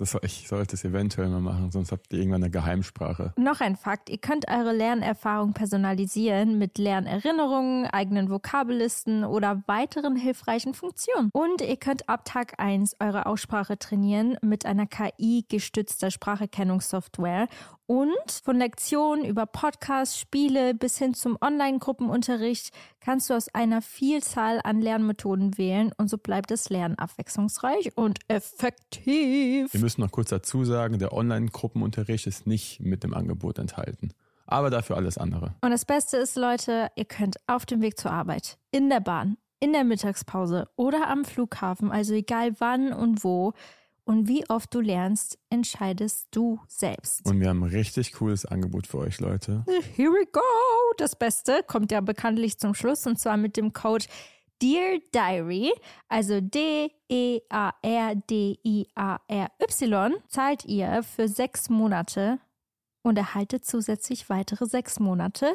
Das, ich sollte es eventuell mal machen, sonst habt ihr irgendwann eine Geheimsprache. Noch ein Fakt, ihr könnt eure Lernerfahrung personalisieren mit Lernerinnerungen, eigenen Vokabellisten oder weiteren hilfreichen Funktionen. Und ihr könnt ab Tag 1 eure Aussprache trainieren mit einer KI-gestützter Spracherkennungssoftware und von Lektionen über Podcasts, Spiele bis hin zum Online-Gruppenunterricht kannst du aus einer Vielzahl an Lernmethoden wählen und so bleibt das Lernen abwechslungsreich und effektiv. Wir müssen noch kurz dazu sagen, der Online-Gruppenunterricht ist nicht mit dem Angebot enthalten. Aber dafür alles andere. Und das Beste ist, Leute, ihr könnt auf dem Weg zur Arbeit, in der Bahn, in der Mittagspause oder am Flughafen, also egal wann und wo, und wie oft du lernst, entscheidest du selbst. Und wir haben ein richtig cooles Angebot für euch, Leute. Here we go! Das Beste kommt ja bekanntlich zum Schluss und zwar mit dem Code Dear Diary, also D-E-A-R-D-I-A-R-Y, zahlt ihr für sechs Monate und erhaltet zusätzlich weitere sechs Monate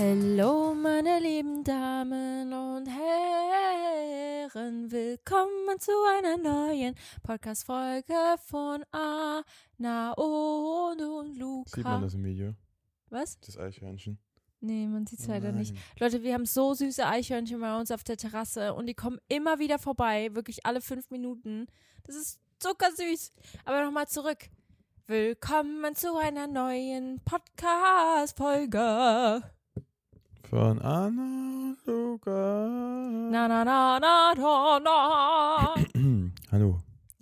Hallo, meine lieben Damen und Herren, willkommen zu einer neuen Podcast-Folge von Anna und, und Luca. Sieht man das im Video? Was? Das Eichhörnchen. Nee, man sieht es Oh leider nicht. Leute, wir haben so süße Eichhörnchen bei uns auf der Terrasse und die kommen immer wieder vorbei, wirklich alle fünf Minuten. Das ist zuckersüß. Aber nochmal zurück. Willkommen zu einer neuen Podcast-Folge. Von Anna Luca. Na, na, na, na, na, na. Hallo.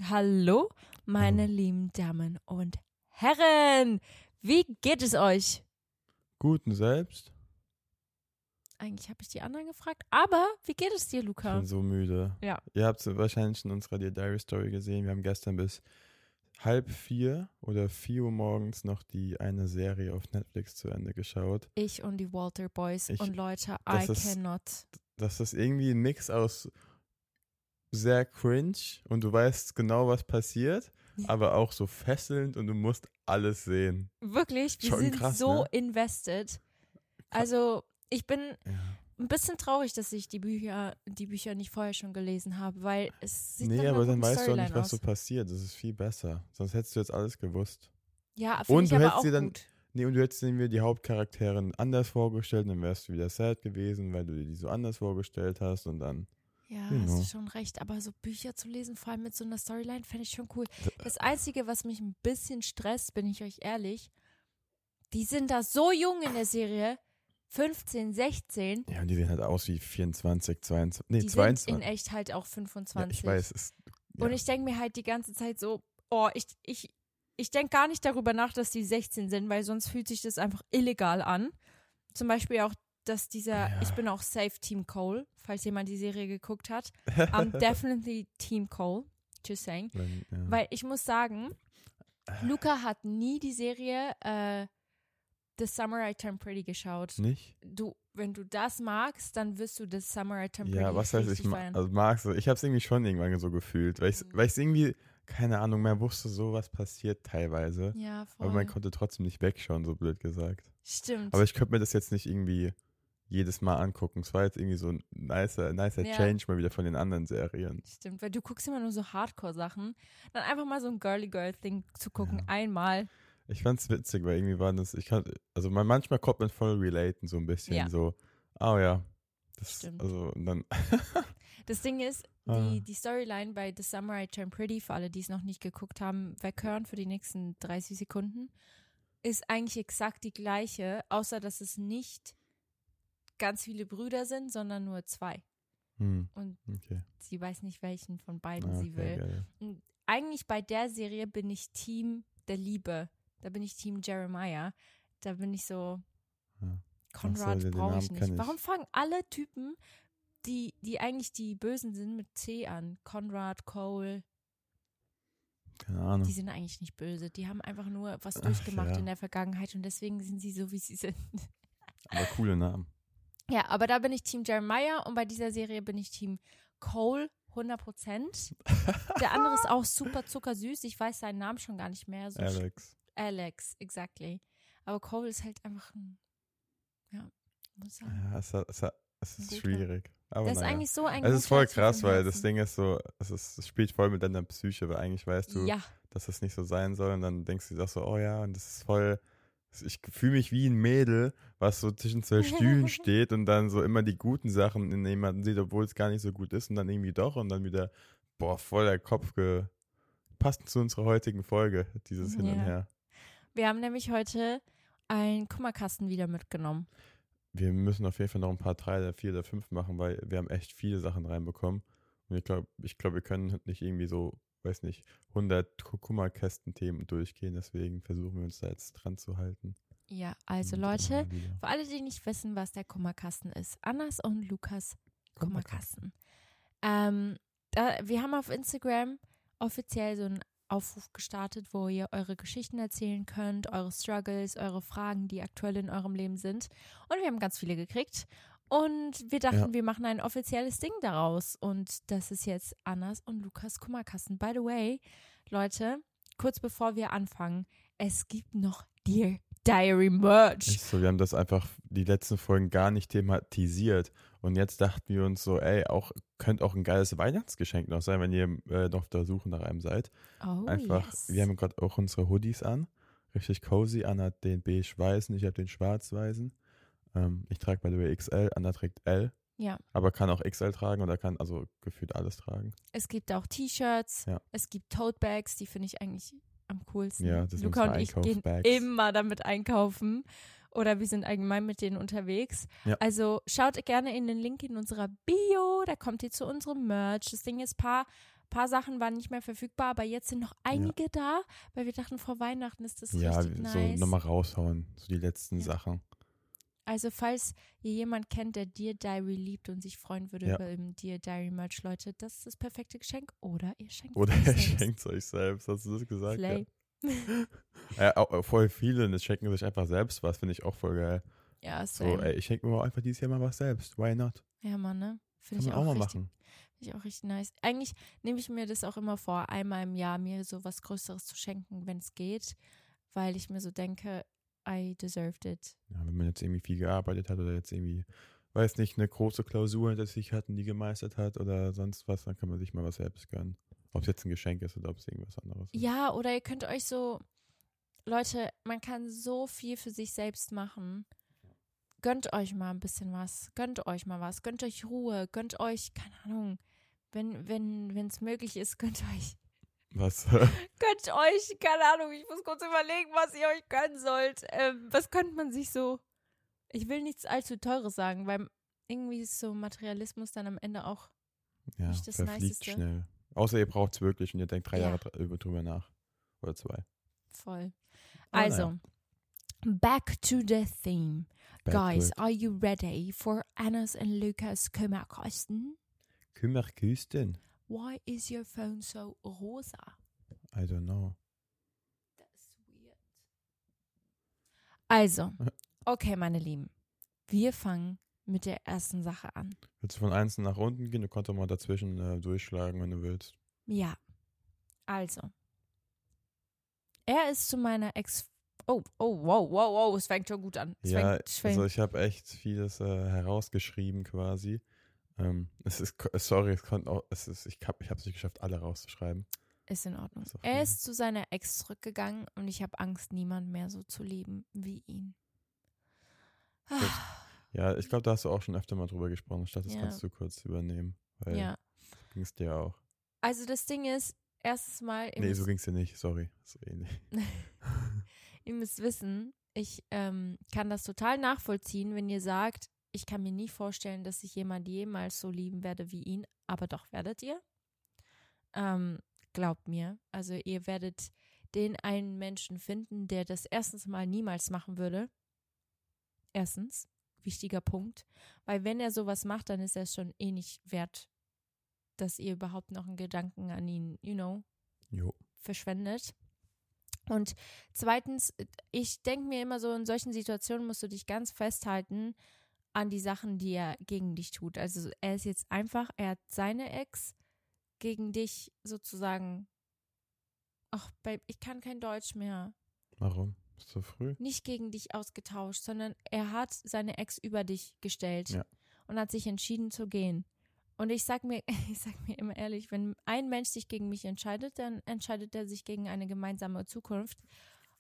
Hallo, meine lieben Damen und Herren. Wie geht es euch? Guten selbst. Eigentlich habe ich die anderen gefragt, aber wie geht es dir, Ich Luca? bin so müde. Ja. Ihr habt es wahrscheinlich in unserer Dear Diary Story gesehen. Wir haben gestern bis halb vier oder vier Uhr morgens noch die eine Serie auf Netflix zu Ende geschaut. Ich und die Walter Boys Ich- und Leute, I ist- cannot. Das ist irgendwie ein Mix aus sehr cringe und du weißt genau, was passiert, aber auch so fesselnd und du musst alles sehen. Wirklich, wir sind krass, so ne? invested. Also, ich bin Ja. Ein bisschen traurig, dass ich die Bücher, die Bücher nicht vorher schon gelesen habe, weil es sieht Nee, aber dann weißt du auch Storyline nicht, was aus. so passiert. Das ist viel besser. Sonst hättest du jetzt alles gewusst. Ja, Und du aber hättest dir dann- gut. Nee, und du hättest mir die Hauptcharakterin anders vorgestellt, dann wärst du wieder sad gewesen, weil du dir die so anders vorgestellt hast und dann. Ja, Genau. hast du schon recht. Aber so Bücher zu lesen, vor allem mit so einer Storyline, fände ich schon cool. Das Einzige, was mich ein bisschen stresst, bin ich euch ehrlich, die sind da so jung in der Serie, 15, 16, Ja, und die sehen halt aus wie 24, 22. Nee, die sind 22. in echt halt auch ja, 25. ich weiß, es ja. Und ich denke mir halt die ganze Zeit so, oh, ich, ich, ich denke gar nicht darüber nach, dass die 16 sind, weil sonst fühlt sich das einfach illegal an. Zum Beispiel auch, dass dieser, Ja. ich bin auch Safe Team Cole, falls jemand die Serie geguckt hat. I'm definitely Team Cole, just saying. Wenn, ja. Weil ich muss sagen, Luca hat nie die Serie äh, The Summer I Turned Pretty geschaut. Nicht? Du, wenn du das magst, dann wirst du The Summer I Turned Pretty Ja, was heißt ich ma also mag's? Ich habe es irgendwie schon irgendwann so gefühlt, weil ich Mhm. irgendwie keine Ahnung mehr wusste, so was passiert teilweise, ja, voll. aber man konnte trotzdem nicht wegschauen, so blöd gesagt. Stimmt. Aber ich könnte mir das jetzt nicht irgendwie jedes Mal angucken. Es war jetzt irgendwie so ein nicer, nicer Ja. Change mal wieder von den anderen Serien. Stimmt, weil du guckst immer nur so Hardcore-Sachen. Dann einfach mal so ein Girly-Girl-Thing zu gucken, Ja. einmal. Ich fand's witzig, weil irgendwie waren das, ich kann, also man, manchmal kommt man voll relaten, so ein bisschen Ja. so, oh ja, das, Stimmt. also, und dann, Das Ding ist, Ah. die, die Storyline bei The Summer I Turned Pretty, für alle, die es noch nicht geguckt haben, weghören für die nächsten 30 Sekunden, ist eigentlich exakt die gleiche, außer dass es nicht ganz viele Brüder sind, sondern nur zwei. hm, Und okay. sie weiß nicht, welchen von beiden Ah, sie okay, will. geil. Und eigentlich bei der Serie bin ich Team der Liebe. Da bin ich Team Jeremiah. Da bin ich so, Ja. Konrad brauche ich nicht. ich. Warum fangen alle Typen, die, die eigentlich die Bösen sind, mit C an? Konrad, Cole, Keine Ahnung. die sind eigentlich nicht böse. Die haben einfach nur was Ach, durchgemacht ja. in der Vergangenheit und deswegen sind sie so, wie sie sind. Aber coole Namen. Ja, aber da bin ich Team Jeremiah und bei dieser Serie bin ich Team Cole, 100 Prozent. Der andere ist auch super zuckersüß. Ich weiß seinen Namen schon gar nicht mehr. So Alex. Alex, exactly. Aber Cole ist halt einfach ein, ja, muss ich sagen. Ja, es, hat- es, ist schwierig. Aber ist naja. eigentlich so ein Es ist voll krass, weil das. Ding ist so, es, ist, es spielt voll mit deiner Psyche, weil eigentlich weißt du, Ja, dass das nicht so sein soll und dann denkst du dir auch so, oh ja, und das ist voll, ich fühle mich wie ein Mädel, was so zwischen zwei Stühlen steht und dann so immer die guten Sachen in jemanden sieht, obwohl es gar nicht so gut ist und dann irgendwie doch und dann wieder, boah, voll der Kopf ge passt zu unserer heutigen Folge, dieses Hin und Ja. Her. Wir haben nämlich heute einen Kummerkasten wieder mitgenommen. Wir müssen auf jeden Fall noch ein paar drei oder vier oder fünf machen, weil wir haben echt viele Sachen reinbekommen. Und ich glaube, ich glaub, wir können nicht irgendwie so, weiß nicht, 100 Kummerkästen-Themen durchgehen. Deswegen versuchen wir uns da jetzt dran zu halten. Ja, also Leute, für alle, die nicht wissen, was der Kummerkasten ist, Annas und Lukas Kummerkasten. Ähm, da, wir haben auf Instagram offiziell so einen Aufruf gestartet, wo ihr eure Geschichten erzählen könnt, eure Struggles, eure Fragen, die aktuell in eurem Leben sind. Und wir haben ganz viele gekriegt. Und wir dachten, Ja. wir machen ein offizielles Ding daraus. Und das ist jetzt Annas und Lukas Kummerkasten. By the way, Leute, kurz bevor wir anfangen, es gibt noch Dear Diary Merch. So, wir haben das einfach die letzten Folgen gar nicht thematisiert. Und jetzt dachten wir uns so, ey, auch könnte auch ein geiles Weihnachtsgeschenk noch sein, wenn ihr äh, noch auf der Suche nach einem seid. Oh, Einfach, yes. wir haben gerade auch unsere Hoodies an. Richtig cozy. Anna hat den beige-weißen, ich habe den schwarz-weißen. Ähm, ich trage bei der XL, Anna trägt L. Ja, Aber kann auch XL tragen oder kann also gefühlt alles tragen. es gibt auch T-Shirts, Ja. es gibt Tote Bags, die finde ich eigentlich am coolsten. Ja, das Luca und ich gehen immer damit einkaufen. Oder wir sind allgemein mit denen unterwegs. Ja. Also schaut gerne in den Link in unserer Bio, da kommt ihr zu unserem Merch. Das Ding ist, paar, paar Sachen waren nicht mehr verfügbar, aber jetzt sind noch einige da, weil wir dachten, vor Weihnachten ist das ja, richtig so nice. nochmal raushauen. So die letzten Ja. Sachen. Also falls ihr jemand kennt, der Dear Diary liebt und sich freuen würde Ja. über im Dear Diary Merch, Leute, das ist das perfekte Geschenk. Oder ihr schenkt Oder es ihr euch selbst. schenkt es euch selbst. Hast du das gesagt? Ja. Slay. Ja, äh, voll viele das schenken sich einfach selbst was, finde ich auch voll geil. Ja, So, same. ey, ich schenke mir einfach dieses Jahr mal was selbst. Why not? Ja, Mann, ne? Finde ich auch, auch mal richtig, machen. Finde ich auch richtig nice. Eigentlich nehme ich mir das auch immer vor, einmal im Jahr mir so was Größeres zu schenken, wenn es geht, weil ich mir so denke, I deserved it. Ja, wenn man jetzt irgendwie viel gearbeitet hat oder jetzt irgendwie, weiß nicht, eine große Klausur hinter sich hat und die gemeistert hat oder sonst was, dann kann man sich mal was selbst gönnen. Ob es jetzt ein Geschenk ist oder ob es irgendwas anderes ist. Ja, oder ihr könnt euch so, Leute, man kann so viel für sich selbst machen. Gönnt euch mal ein bisschen was. Gönnt euch mal was. Gönnt euch Ruhe. Gönnt euch, keine Ahnung, wenn wenn wenn es möglich ist, gönnt euch Was? Gönnt euch, keine Ahnung, ich muss kurz überlegen, was ihr euch gönnen sollt. Ähm, was könnte man sich so. Ich will nichts allzu Teures sagen, weil irgendwie ist so Materialismus dann am Ende auch. ja, Nicht das verfliegt Niceste. schnell. Außer ihr braucht es wirklich und ihr denkt drei Ja. Jahre über- drüber nach. Oder zwei. Voll. Also, back to the theme. Back Guys, are you ready for Anna's and Lucas Kummerkasten? Kümmerküsten? Why is your phone so rosa? I don't know. That's weird. Also, okay, meine Lieben. Wir fangen mit der ersten Sache an. Willst du von eins nach unten gehen? Du kannst auch mal dazwischen äh, durchschlagen, wenn du willst. Ja. Also. Er ist zu meiner Ex. Oh, oh, wow, wow, wow, es fängt schon gut an. Es ja, fängt, es fängt, also ich habe echt vieles äh, herausgeschrieben quasi. Ähm, es ist, sorry, es konnte auch, es ist, ich habe ich es nicht geschafft, alle rauszuschreiben. ist in Ordnung. Ist Er ist zu seiner Ex zurückgegangen und ich habe Angst, niemand mehr so zu lieben wie ihn. Ah, Ja, ich glaube, da hast du auch schon öfter mal drüber gesprochen. Statt das Ja. kannst du kurz übernehmen. Weil ja. ging es dir auch. Also das Ding ist, erstes Mal, Nee, so ging es dir nicht, sorry. So ähnlich. ihr müsst wissen, ich ähm, kann das total nachvollziehen, wenn ihr sagt, ich kann mir nie vorstellen, dass ich jemand jemals so lieben werde wie ihn, aber doch werdet ihr. Ähm, glaubt mir. Also ihr werdet den einen Menschen finden, der das erstens mal niemals machen würde. Erstens, wichtiger Punkt. Weil wenn er sowas macht, dann ist er es schon eh nicht wert, dass ihr überhaupt noch einen Gedanken an ihn, you know, Jo. verschwendet. Und zweitens, ich denke mir immer so, in solchen Situationen musst du dich ganz festhalten an die Sachen, die er gegen dich tut. Also er ist jetzt einfach, er hat seine Ex gegen dich sozusagen, ach, Babe, ich kann kein Deutsch mehr, Warum? Ist so früh? nicht gegen dich ausgetauscht, sondern er hat seine Ex über dich gestellt Ja. und hat sich entschieden zu gehen. Und ich sag mir, ich sag mir immer ehrlich, wenn ein Mensch sich gegen mich entscheidet, dann entscheidet er sich gegen eine gemeinsame Zukunft.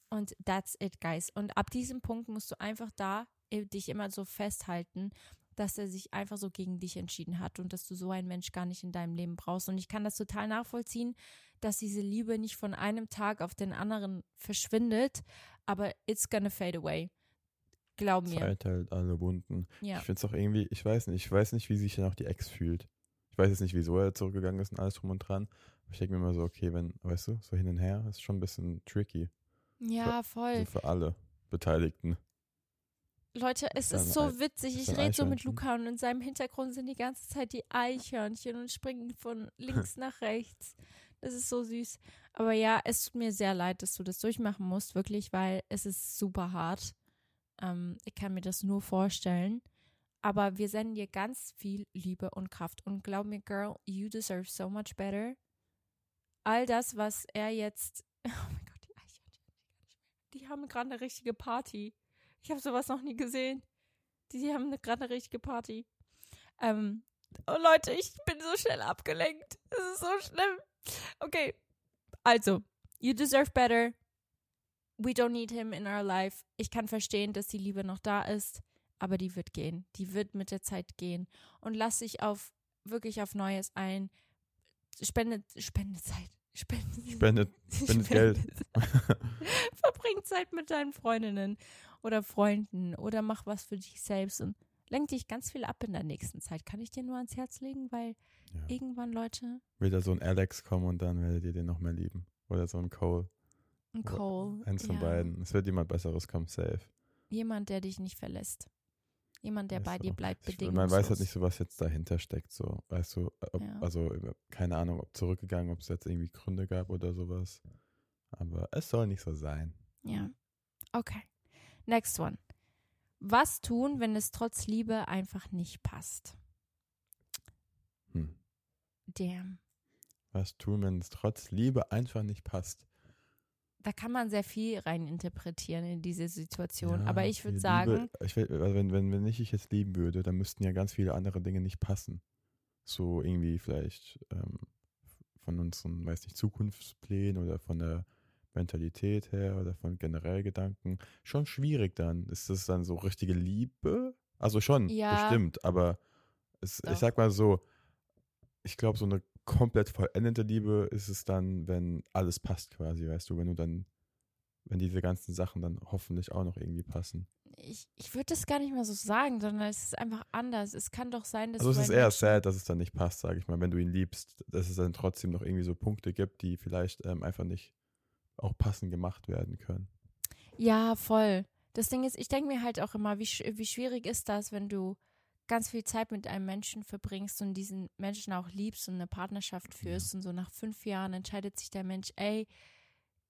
Und that's it, guys. Und ab diesem Punkt musst du einfach da dich immer so festhalten, dass er sich einfach so gegen dich entschieden hat und dass du so einen Mensch gar nicht in deinem Leben brauchst. Und ich kann das total nachvollziehen, dass diese Liebe nicht von einem Tag auf den anderen verschwindet, aber it's gonna fade away. Glaub mir. Zeit halt alle Wunden. Ja. Ich finde es auch irgendwie, ich weiß nicht, ich weiß nicht, wie sich dann auch die Ex fühlt. Ich weiß jetzt nicht, wieso er zurückgegangen ist und alles drum und dran. Aber ich denke mir immer so, okay, wenn, weißt du, so hin und her, ist schon ein bisschen tricky. Ja, voll. Also für alle Beteiligten. Leute, es Ist so witzig. ist Ich rede so mit. Luca und in seinem Hintergrund sind die ganze Zeit die Eichhörnchen und springen von links nach rechts. Das ist so süß. Aber ja, es tut mir sehr leid, dass du das durchmachen musst, wirklich, weil es ist super hart. Ähm, ich kann mir das nur vorstellen. Aber wir senden dir ganz viel Liebe und Kraft. Und glaub mir, Girl, you deserve so much better. All das, was er jetzt. Oh mein Gott, die Eichhörnchen. Die haben gerade eine richtige Party. Ich habe sowas noch nie gesehen. Die, die haben gerade eine richtige Party. Ähm, oh Leute, ich bin so schnell abgelenkt. Es ist so schlimm. Okay, also, you deserve better. We don't need him in our life. Ich kann verstehen, dass die Liebe noch da ist, aber die wird gehen. Die wird mit der Zeit gehen. Und lass dich auf wirklich auf Neues ein. Spende, spende Zeit. Spende, Spendet, spendet Geld. Verbring Zeit mit deinen Freundinnen oder Freunden oder mach was für dich selbst und lenk dich ganz viel ab in der nächsten Zeit. Kann ich dir nur ans Herz legen, weil Ja. irgendwann Leute, Will da so ein Alex kommen und dann werdet ihr den noch mehr lieben. Oder so ein Cole. ein Cole, Eins von ja, beiden. Es wird jemand Besseres kommen, safe. jemand, der dich nicht verlässt. Jemand, der Ist bei dir so. bleibt, Ich, bedingungslos. man weiß halt nicht so, was jetzt dahinter steckt. So, weißt du, ob, Ja. also keine Ahnung, ob zurückgegangen, ob es jetzt irgendwie Gründe gab oder sowas. Aber es soll nicht so sein. Ja. Okay. Next one. Was tun, wenn es trotz Liebe einfach nicht passt? Hm. Damn. Was tun, wenn es trotz Liebe einfach nicht passt? Da kann man sehr viel rein interpretieren in diese Situation. Ja, Aber ich würde sagen, ich will, also wenn, wenn, wenn ich dich jetzt lieben würde, dann müssten ja ganz viele andere Dinge nicht passen. So irgendwie vielleicht ähm, von unseren, weiß nicht, Zukunftsplänen oder von der Mentalität her oder von generell Gedanken. Schon schwierig dann. Ist das dann so richtige Liebe? Also schon, Ja. bestimmt, aber es, ich sag mal so, ich glaube, so eine komplett vollendete Liebe ist es dann, wenn alles passt quasi, weißt du, wenn du dann, wenn diese ganzen Sachen dann hoffentlich auch noch irgendwie passen. ich, ich würde das gar nicht mal so sagen, sondern es ist einfach anders. Es kann doch sein, dass Also es ist eher sad, dass es dann nicht passt, sage ich mal, wenn du ihn liebst, dass es dann trotzdem noch irgendwie so Punkte gibt, die vielleicht ähm, einfach nicht auch passend gemacht werden können. Ja, voll. Das Ding ist, ich denke mir halt auch immer, wie, wie schwierig ist das, wenn du ganz viel Zeit mit einem Menschen verbringst und diesen Menschen auch liebst und eine Partnerschaft führst und so nach fünf Jahren entscheidet sich der Mensch, ey,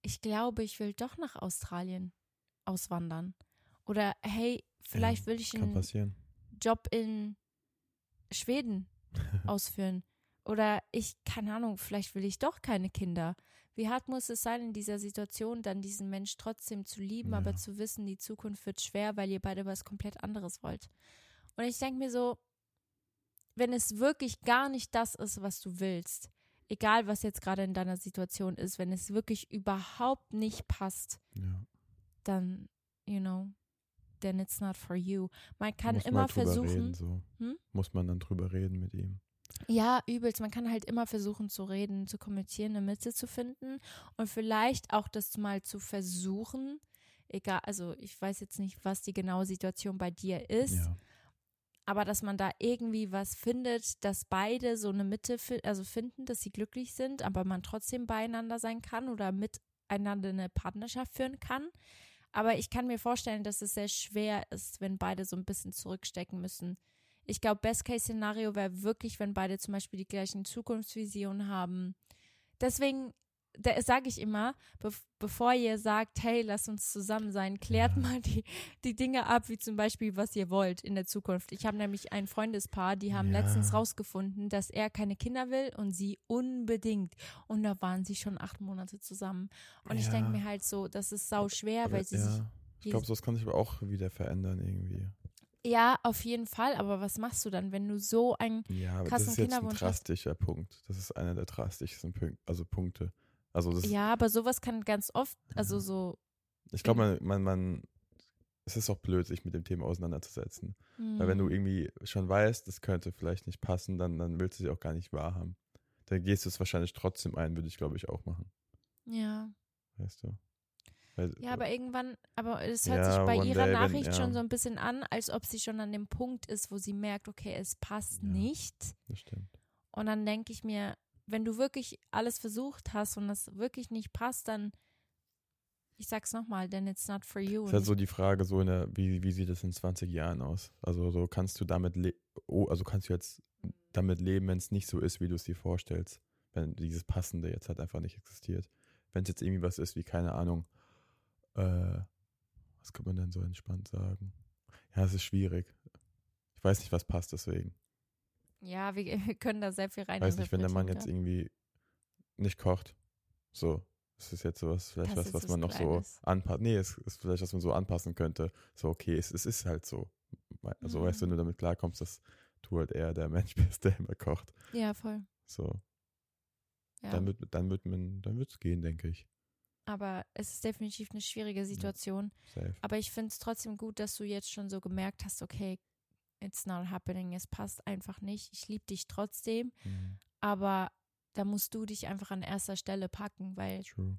ich glaube, ich will doch nach Australien auswandern. Oder hey, vielleicht will ich einen passieren. Job in Schweden ausführen. Oder ich, keine Ahnung, vielleicht will ich doch keine Kinder. Wie hart muss es sein, in dieser Situation dann diesen Mensch trotzdem zu lieben, Ja. aber zu wissen, die Zukunft wird schwer, weil ihr beide was komplett anderes wollt. Und ich denke mir so, wenn es wirklich gar nicht das ist, was du willst, egal was jetzt gerade in deiner Situation ist, wenn es wirklich überhaupt nicht passt, Ja. dann, you know, then it's not for you. Man kann immer versuchen, Reden, so. Hm? Muss man dann drüber reden mit ihm. Ja, übelst. Man kann halt immer versuchen zu reden, zu kommunizieren, eine Mitte zu finden und vielleicht auch das mal zu versuchen. Egal, also ich weiß jetzt nicht, was die genaue Situation bei dir ist, Ja. aber dass man da irgendwie was findet, dass beide so eine Mitte fi also finden, dass sie glücklich sind, aber man trotzdem beieinander sein kann oder miteinander eine Partnerschaft führen kann. Aber ich kann mir vorstellen, dass es sehr schwer ist, wenn beide so ein bisschen zurückstecken müssen. Ich glaube, Best-Case-Szenario wäre wirklich, wenn beide zum Beispiel die gleichen Zukunftsvisionen haben. Deswegen sage ich immer, be bevor ihr sagt, hey, lass uns zusammen sein, klärt Ja. mal die, die Dinge ab, wie zum Beispiel, was ihr wollt in der Zukunft. Ich habe nämlich ein Freundespaar, die haben Ja. letztens rausgefunden, dass er keine Kinder will und sie unbedingt. Und da waren sie schon acht Monate zusammen. Und ich Ja. denke mir halt so, das ist sau schwer, weil sie sich. Ich glaube, das kann sich aber auch wieder verändern irgendwie. Ja, auf jeden Fall. Aber was machst du dann, wenn du so ein. Ja, aber krassen das ist jetzt ein Kinderwunsch hast? drastischer Punkt. Das ist einer der drastischsten Punk also Punkte. Also das, Ja, aber sowas kann ganz oft, also so. ich glaube, man, man, man, es ist auch blöd, sich mit dem Thema auseinanderzusetzen. Weil wenn du hm, irgendwie schon weißt, das könnte vielleicht nicht passen, dann, dann willst du sie auch gar nicht wahrhaben. Dann gehst du es wahrscheinlich trotzdem ein, würde ich glaube ich auch machen. Ja. Weißt du? Ja, aber irgendwann, aber es hört Ja, sich bei ihrer day, wenn- Nachricht ja. schon so ein bisschen an, als ob sie schon an dem Punkt ist, wo sie merkt, okay, es passt Ja. nicht. das stimmt. Und dann denke ich mir, wenn du wirklich alles versucht hast und das wirklich nicht passt, dann, ich sag's nochmal, then it's not for you. Es ist halt so die Frage, so in der, wie, wie sieht es in 20 Jahren aus? Also so kannst du damit le oh, also kannst du jetzt damit leben, wenn es nicht so ist, wie du es dir vorstellst. Wenn dieses Passende jetzt halt einfach nicht existiert. Wenn es jetzt irgendwie was ist, wie, keine Ahnung, äh, was kann man denn so entspannt sagen? Ja, es ist schwierig. Ich weiß nicht, was passt deswegen. ja, wir, wir können da sehr viel rein. weiß nicht, wenn der Mann jetzt irgendwie nicht kocht, so, ist es jetzt sowas, vielleicht Das was, ist was man noch so anpasst. Nee, es ist vielleicht, was man so anpassen könnte. So, okay, es, es ist halt so. Also, weißt du, wenn Mhm. du damit klarkommst, dass du halt eher der Mensch bist, der immer kocht. Ja, voll. So, Ja. dann wird, dann wird man, dann wird's gehen, denke ich. Aber es ist definitiv eine schwierige Situation. Safe. Aber ich finde es trotzdem gut, dass du jetzt schon so gemerkt hast, okay, it's not happening, es passt einfach nicht. Ich liebe dich trotzdem, Mhm. aber da musst du dich einfach an erster Stelle packen, weil True.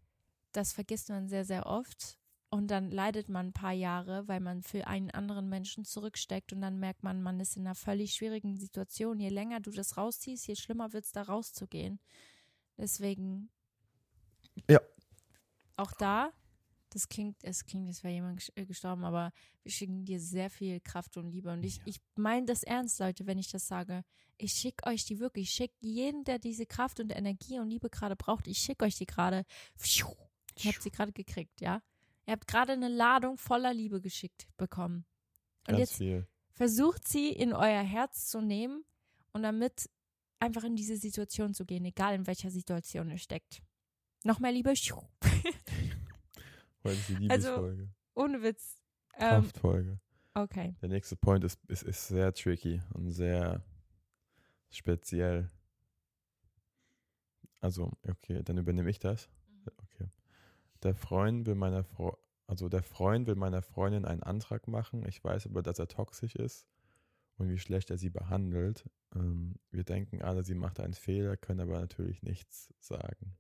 das vergisst man sehr, sehr oft. Und dann leidet man ein paar Jahre, weil man für einen anderen Menschen zurücksteckt und dann merkt man, man ist in einer völlig schwierigen Situation. Je länger du das rausziehst, je schlimmer wird es da rauszugehen. Deswegen. Ja. Auch da, das klingt, es klingt, als wäre jemand äh, gestorben, aber wir schicken dir sehr viel Kraft und Liebe. Und ich, Ja. ich meine das ernst, Leute, wenn ich das sage. Ich schicke euch die wirklich. Ich schicke jeden, der diese Kraft und Energie und Liebe gerade braucht, ich schicke euch die gerade. Ihr habt sie gerade gekriegt, ja? Ihr habt gerade eine Ladung voller Liebe geschickt bekommen. Und Ganz jetzt viel. versucht sie in euer Herz zu nehmen und damit einfach in diese Situation zu gehen, egal in welcher Situation ihr steckt. Noch mehr Liebe. Heute ist die Also, Liebesfolge. Ohne Witz. Ähm, Kraftfolge. okay. Der nächste Point ist, ist, ist sehr tricky und sehr speziell. Also, okay, dann übernehme ich das. Okay. Der Freund will meiner Frau, also der Freund will meiner Freundin einen Antrag machen. Ich weiß aber, dass er toxisch ist und wie schlecht er sie behandelt. Ähm, wir denken alle, sie macht einen Fehler, können aber natürlich nichts sagen.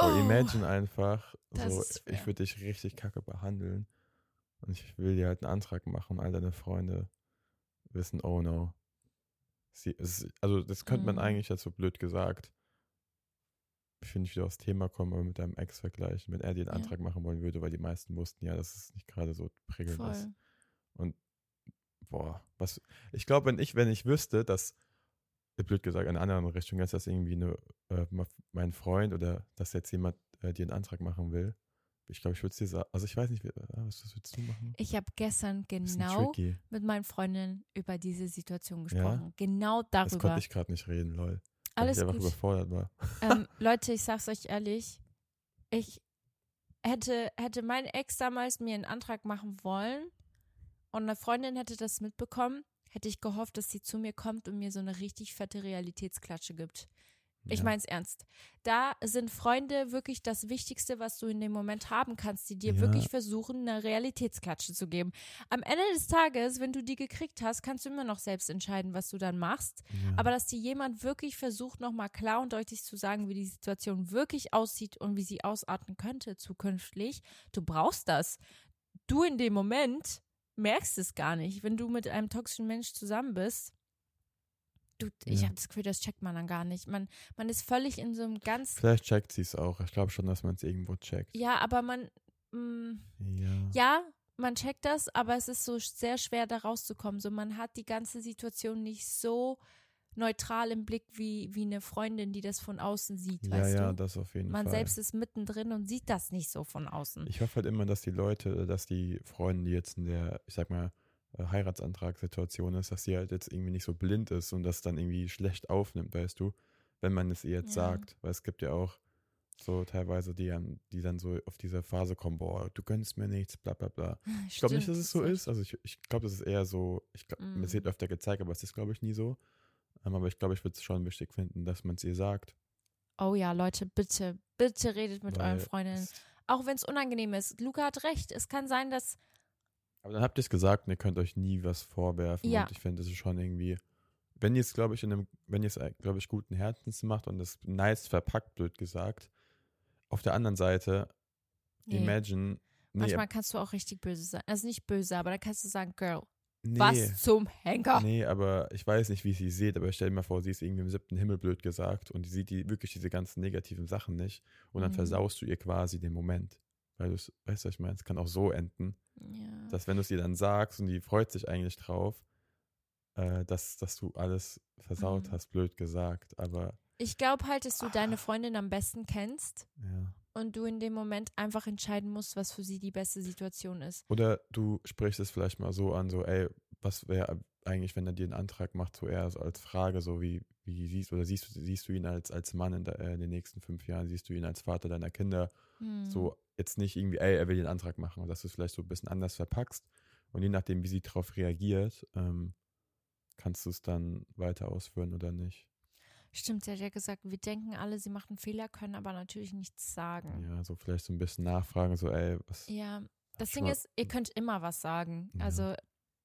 Oh, imagine einfach, das so, ich würde dich richtig kacke behandeln und ich will dir halt einen Antrag machen und all deine Freunde wissen, oh no. Sie, ist- also das könnte man Mhm. eigentlich jetzt so blöd gesagt, finde, ich wieder aufs Thema kommen, aber mit deinem Ex vergleichen, wenn er dir einen Ja. Antrag machen wollen würde, weil die meisten wussten ja, dass es nicht gerade so prickelnd ist. Voll. Boah, was, ich glaube, wenn ich, wenn ich wüsste, dass, blöd gesagt, in einer anderen Richtung, jetzt, dass irgendwie eine, äh, mein Freund oder dass jetzt jemand äh, dir einen Antrag machen will, ich glaube, ich würde es dir sagen. Also ich weiß nicht, äh, was, was würdest du machen? Ich habe gestern genau mit meinen Freundinnen über diese Situation Ja? gesprochen. Genau Das darüber. konnte ich gerade nicht reden, lol. Weil Alles ich einfach gut. überfordert war. ähm, Leute, ich sag's euch ehrlich, ich hätte, hätte mein Ex damals mir einen Antrag machen wollen und eine Freundin hätte das mitbekommen, hätte ich gehofft, dass sie zu mir kommt und mir so eine richtig fette Realitätsklatsche gibt. Ich Ja. mein's ernst. Da sind Freunde wirklich das Wichtigste, was du in dem Moment haben kannst, die dir Ja. wirklich versuchen, eine Realitätsklatsche zu geben. Am Ende des Tages, wenn du die gekriegt hast, kannst du immer noch selbst entscheiden, was du dann machst. Ja. Aber dass dir jemand wirklich versucht, nochmal klar und deutlich zu sagen, wie die Situation wirklich aussieht und wie sie ausarten könnte zukünftig, du brauchst das. Du in dem Moment merkst es gar nicht. Wenn du mit einem toxischen Mensch zusammen bist, du, ich Ja. habe das Gefühl, das checkt man dann gar nicht. Man, man ist völlig in so einem ganz, Vielleicht checkt sie es auch. Ich glaube schon, dass man es irgendwo checkt. ja, aber man, mm, Ja. ja, man checkt das, aber es ist so sehr schwer, da rauszukommen. So, man hat die ganze Situation nicht so neutral im Blick wie, wie eine Freundin, die das von außen sieht, Ja, weißt ja, du? das auf jeden Man Fall. selbst ist mittendrin und sieht das nicht so von außen. Ich hoffe halt immer, dass die Leute, dass die Freundin, die jetzt in der, ich sag mal, äh, Heiratsantragssituation ist, dass sie halt jetzt irgendwie nicht so blind ist und das dann irgendwie schlecht aufnimmt, weißt du, wenn man es ihr jetzt Ja. sagt. Weil es gibt ja auch so teilweise die, die dann so auf diese Phase kommen, boah, du gönnst mir nichts, bla bla bla. Ich glaube nicht, dass es so ist. Also ich, ich glaube, das ist eher so, ich glaub, Mm. es wird öfter gezeigt, aber es ist, glaube ich, nie so. Ähm, aber ich glaube, ich würde es schon wichtig finden, dass man es ihr sagt. Oh ja, Leute, bitte, bitte redet mit euren Freundinnen. Auch wenn es unangenehm ist. Luca hat recht. Es kann sein, dass. Aber dann habt ihr es gesagt und ihr könnt euch nie was vorwerfen. Ja. Und ich finde, das ist schon irgendwie, wenn ihr es, glaube ich, in einem, wenn ihr es, glaube ich, guten Herzens macht und es nice verpackt, blöd gesagt. Auf der anderen Seite, Nee. imagine, nee, Manchmal kannst du auch richtig böse sein. Also nicht böse, aber dann kannst du sagen, Girl, nee, was zum Henker. nee, aber ich weiß nicht, wie sie sieht, aber stell dir mal vor, sie ist irgendwie im siebten Himmel blöd gesagt und die sieht die wirklich diese ganzen negativen Sachen nicht und dann Mhm. versaust du ihr quasi den Moment. Weil du es, weißt du, was ich meine, es kann auch so enden. Ja. dass wenn du es ihr dann sagst und die freut sich eigentlich drauf, äh, dass, dass du alles versaut Mhm. hast, blöd gesagt. Aber Ich glaube halt, dass du deine Freundin am besten kennst ja. und du in dem Moment einfach entscheiden musst, was für sie die beste Situation ist. Oder du sprichst es vielleicht mal so an, so, ey, was wäre eigentlich, wenn er dir einen Antrag macht, so eher so als Frage, so wie, wie siehst oder siehst du, siehst du ihn als, als Mann in, der, äh, in den nächsten fünf Jahren, siehst du ihn als Vater deiner Kinder, Hm. so jetzt nicht irgendwie, ey, er will den Antrag machen, dass du es vielleicht so ein bisschen anders verpackst und je nachdem, wie sie darauf reagiert, ähm, kannst du es dann weiter ausführen oder nicht. Stimmt, sie hat ja gesagt, wir denken alle, sie macht einen Fehler, können aber natürlich nichts sagen. Ja, so vielleicht so ein bisschen nachfragen, so, ey, was. Ja, das Ding schon- ist, ihr könnt immer was sagen. Ja. Also,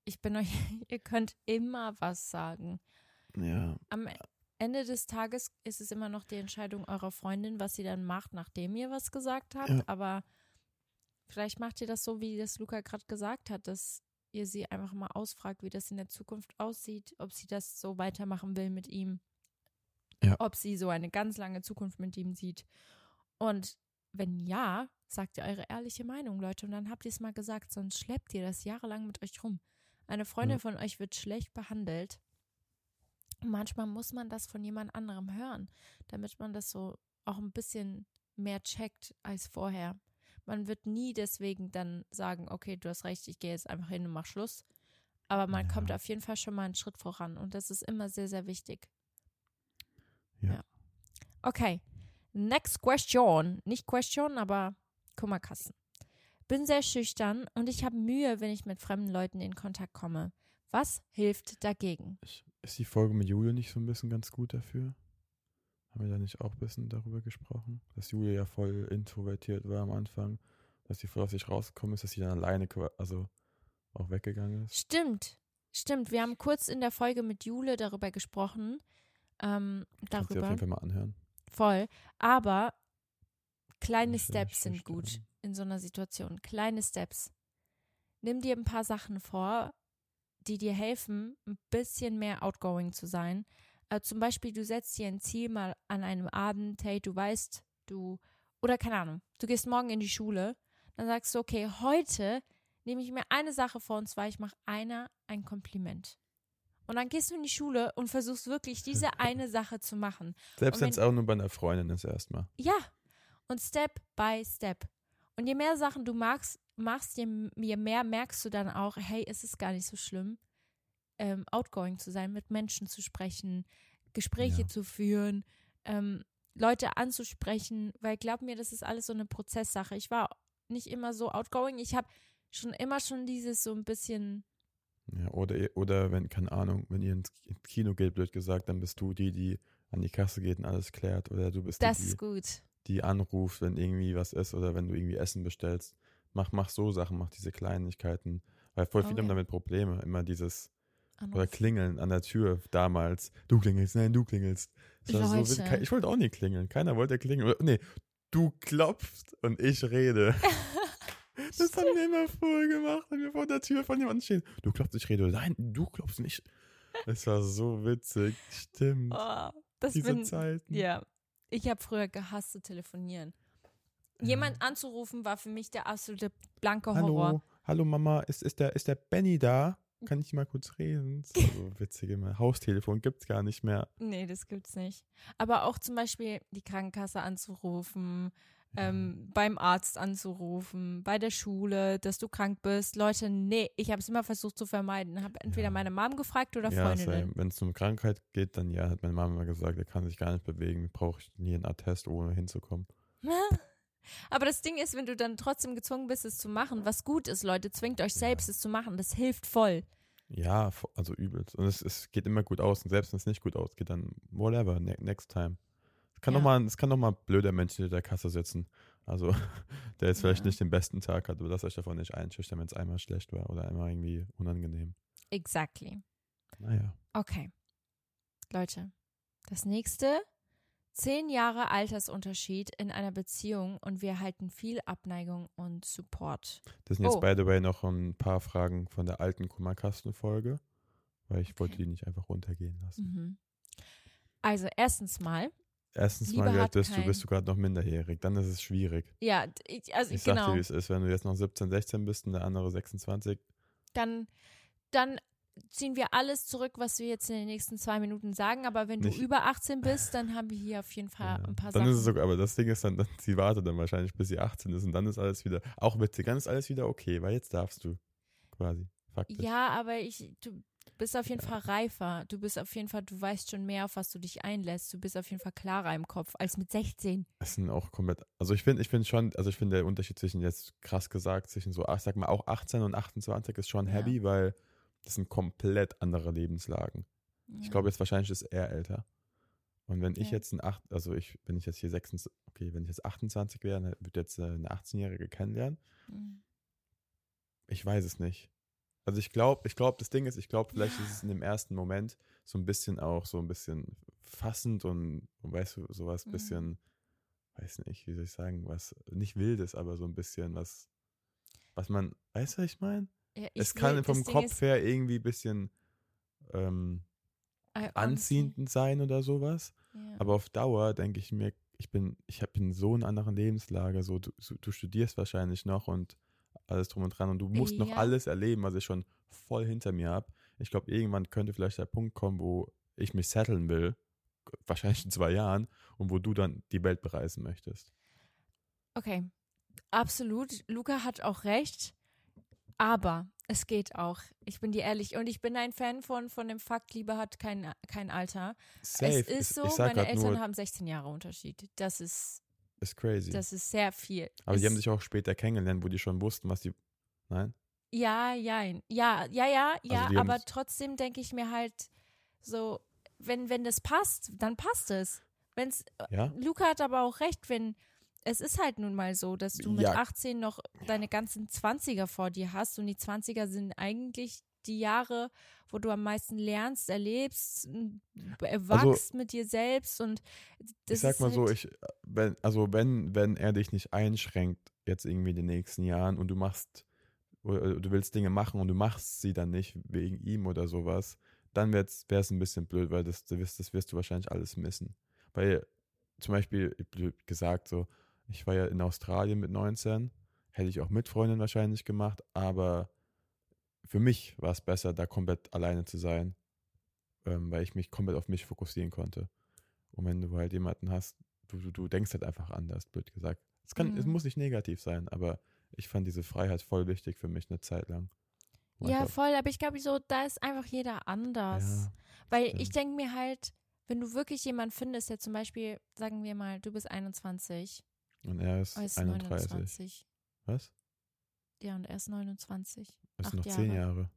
ich bin euch, ihr könnt immer was sagen. Ja, Am Ende des Tages ist es immer noch die Entscheidung eurer Freundin, was sie dann macht, nachdem ihr was gesagt habt. Ja. Aber vielleicht macht ihr das so, wie das Luca gerade gesagt hat, dass ihr sie einfach mal ausfragt, wie das in der Zukunft aussieht, ob sie das so weitermachen will mit ihm. Ja. Ob sie so eine ganz lange Zukunft mit ihm sieht. Und wenn ja, sagt ihr eure ehrliche Meinung, Leute. Und dann habt ihr es mal gesagt, sonst schleppt ihr das jahrelang mit euch rum. Eine Freundin Ja. von euch wird schlecht behandelt. Manchmal muss man das von jemand anderem hören, damit man das so auch ein bisschen mehr checkt als vorher. Man wird nie deswegen dann sagen, okay, du hast recht, ich gehe jetzt einfach hin und mach Schluss. Aber man Ja. kommt auf jeden Fall schon mal einen Schritt voran und das ist immer sehr, sehr wichtig. Ja. Okay, next question. Nicht question, aber Kummerkasten. Bin sehr schüchtern und ich habe Mühe, wenn ich mit fremden Leuten in Kontakt komme. Was hilft dagegen? ich, ist die Folge mit Julia nicht so ein bisschen ganz gut dafür? Haben wir da nicht auch ein bisschen darüber gesprochen? Dass Julia ja voll introvertiert war am Anfang, dass sie voll aus sich rausgekommen ist, dass sie dann alleine, also auch weggegangen ist. Stimmt, stimmt. Wir haben kurz in der Folge mit Jule darüber gesprochen. Ähm, Kannst du auf darüber. jeden Fall mal anhören. Voll. Aber kleine Steps sind gut in so einer Situation. Kleine Steps. Nimm dir ein paar Sachen vor, die dir helfen, ein bisschen mehr outgoing zu sein. Äh, zum Beispiel, du setzt dir ein Ziel mal an einem Abend, hey, du weißt, du, oder keine Ahnung, du gehst morgen in die Schule, dann sagst du, okay, heute nehme ich mir eine Sache vor und zwar, ich mache einer ein Kompliment. Und dann gehst du in die Schule und versuchst wirklich diese eine Sache zu machen. Selbst wenn es auch nur bei einer Freundin ist erstmal. Ja. Und Step by Step. Und je mehr Sachen du magst, machst, je, je mehr merkst du dann auch, hey, es ist gar nicht so schlimm, ähm, outgoing zu sein, mit Menschen zu sprechen, Gespräche Ja. zu führen, ähm, Leute anzusprechen, weil glaub mir, das ist alles so eine Prozesssache. Ich war nicht immer so outgoing. Ich habe schon immer schon dieses so ein bisschen, Ja, oder, oder wenn, keine Ahnung, wenn ihr ins Kino geht, blöd gesagt, dann bist du die, die an die Kasse geht und alles klärt. Oder du bist das die, die, ist gut. die anruft, wenn irgendwie was ist oder wenn du irgendwie Essen bestellst. Mach, mach so Sachen, mach diese Kleinigkeiten. Weil voll viele haben damit Probleme. Immer dieses, oder Anruf. klingeln an der Tür damals. Du klingelst, nein, du klingelst. So, ich wollte auch nie klingeln. Keiner wollte klingeln. Oder- Nee, du klopfst und ich rede. Das haben wir immer früher gemacht, wenn wir vor der Tür von jemandem stehen. Du klopfst, ich rede. Nein, du klopfst nicht. Es war so witzig. Stimmt. Oh, das Diese bin, Zeiten. ja. Ich habe früher gehasst zu telefonieren. Jemand anzurufen war für mich der absolute blanke Horror. Hallo, hallo Mama, ist, ist, der, ist der Benny da? Kann ich mal kurz reden? So witzig immer. Haustelefon gibt's gar nicht mehr. Nee, das gibt's nicht. Aber auch zum Beispiel die Krankenkasse anzurufen, ähm, beim Arzt anzurufen, bei der Schule, dass du krank bist. Leute, nee, ich habe es immer versucht zu vermeiden. Habe entweder Ja. meine Mom gefragt oder Ja, Freundinnen. wenn es um Krankheit geht, dann ja, hat meine Mama immer gesagt, er kann sich gar nicht bewegen, brauche ich nie einen Attest, ohne hinzukommen. Aber das Ding ist, wenn du dann trotzdem gezwungen bist, es zu machen, was gut ist, Leute, zwingt euch selbst, es zu machen. Das hilft voll. Ja, also übelst. Und es, es geht immer gut aus. Und selbst wenn es nicht gut ausgeht, dann whatever, ne next time. Es kann Ja. doch mal, es kann doch mal ein blöder Mensch hinter der Kasse sitzen. Also, der jetzt vielleicht Ja. nicht den besten Tag hat, aber lasst euch davon nicht einschüchtern, wenn es einmal schlecht war oder einmal irgendwie unangenehm. Exactly. Naja. Okay. Leute, das nächste. Zehn Jahre Altersunterschied in einer Beziehung und wir erhalten viel Abneigung und Support. Das sind jetzt Oh. by the way noch ein paar Fragen von der alten Kummerkasten-Folge, weil ich wollte Okay. die nicht einfach runtergehen lassen. Mhm. Also, erstens mal, Erstens Liebe mal, bist du? kein- Bist du gerade noch minderjährig? Dann ist es schwierig. ja, ich, also Ich sag genau, dir, wie es ist. Wenn du jetzt noch 17, 16 bist und der andere 26, dann, dann ziehen wir alles zurück, was wir jetzt in den nächsten zwei Minuten sagen. Aber wenn du Nicht- über 18 bist, dann haben wir hier auf jeden Fall Ja. ein paar dann Sachen. ist es sogar, aber das Ding ist dann, dann, sie wartet dann wahrscheinlich, bis sie 18 ist und dann ist alles wieder, auch witzig, dann ist alles wieder okay, weil jetzt darfst du quasi, faktisch. Ja, aber ich, du bist auf jeden Fall reifer. Du bist auf jeden Fall, du weißt schon mehr, auf was du dich einlässt. Du bist auf jeden Fall klarer im Kopf als mit 16. Es sind auch komplett, also ich finde, ich finde schon, also ich finde der Unterschied zwischen jetzt krass gesagt, zwischen so, ach, sag mal auch 18 und 28 ist schon Ja. heavy, weil das sind komplett andere Lebenslagen. Ich Ja. glaube jetzt wahrscheinlich ist er älter. Und wenn ich Ja. jetzt ein 8, also ich, wenn ich jetzt hier 26, okay, wenn ich jetzt 28 wäre, dann würde jetzt äh, eine 18-Jährige kennenlernen. Mhm. Ich weiß es nicht. Also ich glaube, ich glaube, das Ding ist, ich glaube, vielleicht ist es in dem ersten Moment so ein bisschen auch so ein bisschen fassend und, und weißt du, sowas Mhm. bisschen, weiß nicht, wie soll ich sagen, was nicht wildes, aber so ein bisschen was, was man, weißt du, was ich meine? Ja, Es kann will- vom Kopf her irgendwie ein bisschen ähm, I anziehend sein oder sowas. ja. Aber auf Dauer denke ich mir, ich bin, ich hab in so einer anderen Lebenslage. So, du, du studierst wahrscheinlich noch und alles drum und dran und du musst noch Ja. alles erleben, was ich schon voll hinter mir habe. Ich glaube, irgendwann könnte vielleicht der Punkt kommen, wo ich mich setteln will, wahrscheinlich in zwei Jahren, und wo du dann die Welt bereisen möchtest. Okay, absolut. Luca hat auch recht. Aber es geht auch. Ich bin dir ehrlich. Und ich bin ein Fan von, von dem Fakt, Liebe hat kein, kein Alter. Safe. es ist so, meine Eltern haben 16 Jahre Unterschied. Das ist, ist crazy. das ist sehr viel. Aber die es, haben sich auch später kennengelernt, wo die schon wussten, was die. Nein? Ja, ja, ja, ja, ja, ja, haben aber trotzdem denke ich mir halt so, wenn, wenn das passt, dann passt es. Wenn's, Ja? Luca hat aber auch recht, wenn es ist halt nun mal so, dass du mit Ja. 18 noch deine ganzen 20er vor dir hast und die 20er sind eigentlich die Jahre, wo du am meisten lernst, erlebst, erwachst mit dir selbst und das ich sag mal so, halt, ich, wenn, also wenn, wenn er dich nicht einschränkt, jetzt irgendwie in den nächsten Jahren und du machst, oder du willst Dinge machen und du machst sie dann nicht wegen ihm oder sowas, dann wäre es ein bisschen blöd, weil das, das, wirst, das wirst du wahrscheinlich alles missen. Weil zum Beispiel, blöd gesagt, so, ich war ja in Australien mit 19, hätte ich auch mit Freundin wahrscheinlich gemacht, aber für mich war es besser, da komplett alleine zu sein, ähm, weil ich mich komplett auf mich fokussieren konnte. Und wenn du halt jemanden hast, du, du, du denkst halt einfach anders, blöd gesagt. Es, kann, es Mhm. muss nicht negativ sein, aber ich fand diese Freiheit voll wichtig für mich eine Zeit lang. Und Ja, voll, aber ich glaube, so, da ist einfach jeder anders. Ja, Weil stimmt. ich denke mir halt, wenn du wirklich jemanden findest, der zum Beispiel, sagen wir mal, du bist 21, Und er ist er ist 31. 29. Was? Ja, und er ist 29. Das sind noch zehn Jahre.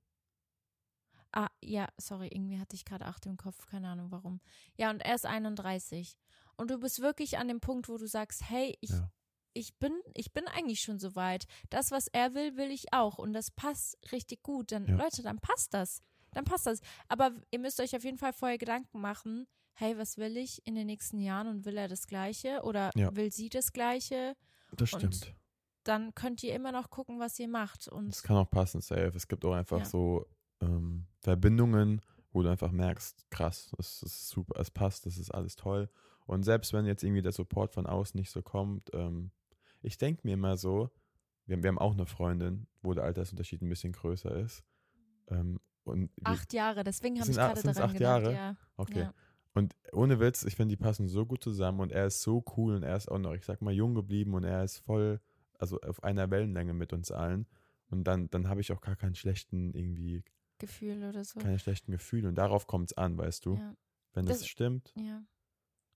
Ah, ja, sorry, irgendwie hatte ich gerade acht im Kopf, keine Ahnung warum. Ja, und er ist 31. Und du bist wirklich an dem Punkt, wo du sagst, hey, ich, Ja. ich bin, ich bin eigentlich schon so weit. Das, was er will, will ich auch. Und das passt richtig gut. Dann, Ja. Leute, dann passt das. Dann passt das. Aber ihr müsst euch auf jeden Fall vorher Gedanken machen, hey, was will ich in den nächsten Jahren und will er das Gleiche oder Ja. will sie das Gleiche? Das Und stimmt. Dann könnt ihr immer noch gucken, was ihr macht. Und Es kann auch passen, safe. Es gibt auch einfach Ja. so ähm, Verbindungen, wo du einfach merkst, krass, es ist super, es passt, das ist alles toll. Und selbst wenn jetzt irgendwie der Support von außen nicht so kommt, ähm, ich denke mir immer so, wir, wir haben auch eine Freundin, wo der Altersunterschied ein bisschen größer ist. Ähm, und acht Jahre, deswegen habe ich gerade daran acht gedacht. Jahre? Ja. okay. Ja. Und ohne Witz, ich finde, die passen so gut zusammen und er ist so cool und er ist auch noch, ich sag mal, jung geblieben und er ist voll, also auf einer Wellenlänge mit uns allen. Und dann, dann habe ich auch gar keinen schlechten, irgendwie, Gefühl oder so. keine schlechten Gefühle. Und darauf kommt es an, weißt du? Ja, Wenn das, Das- stimmt. ja.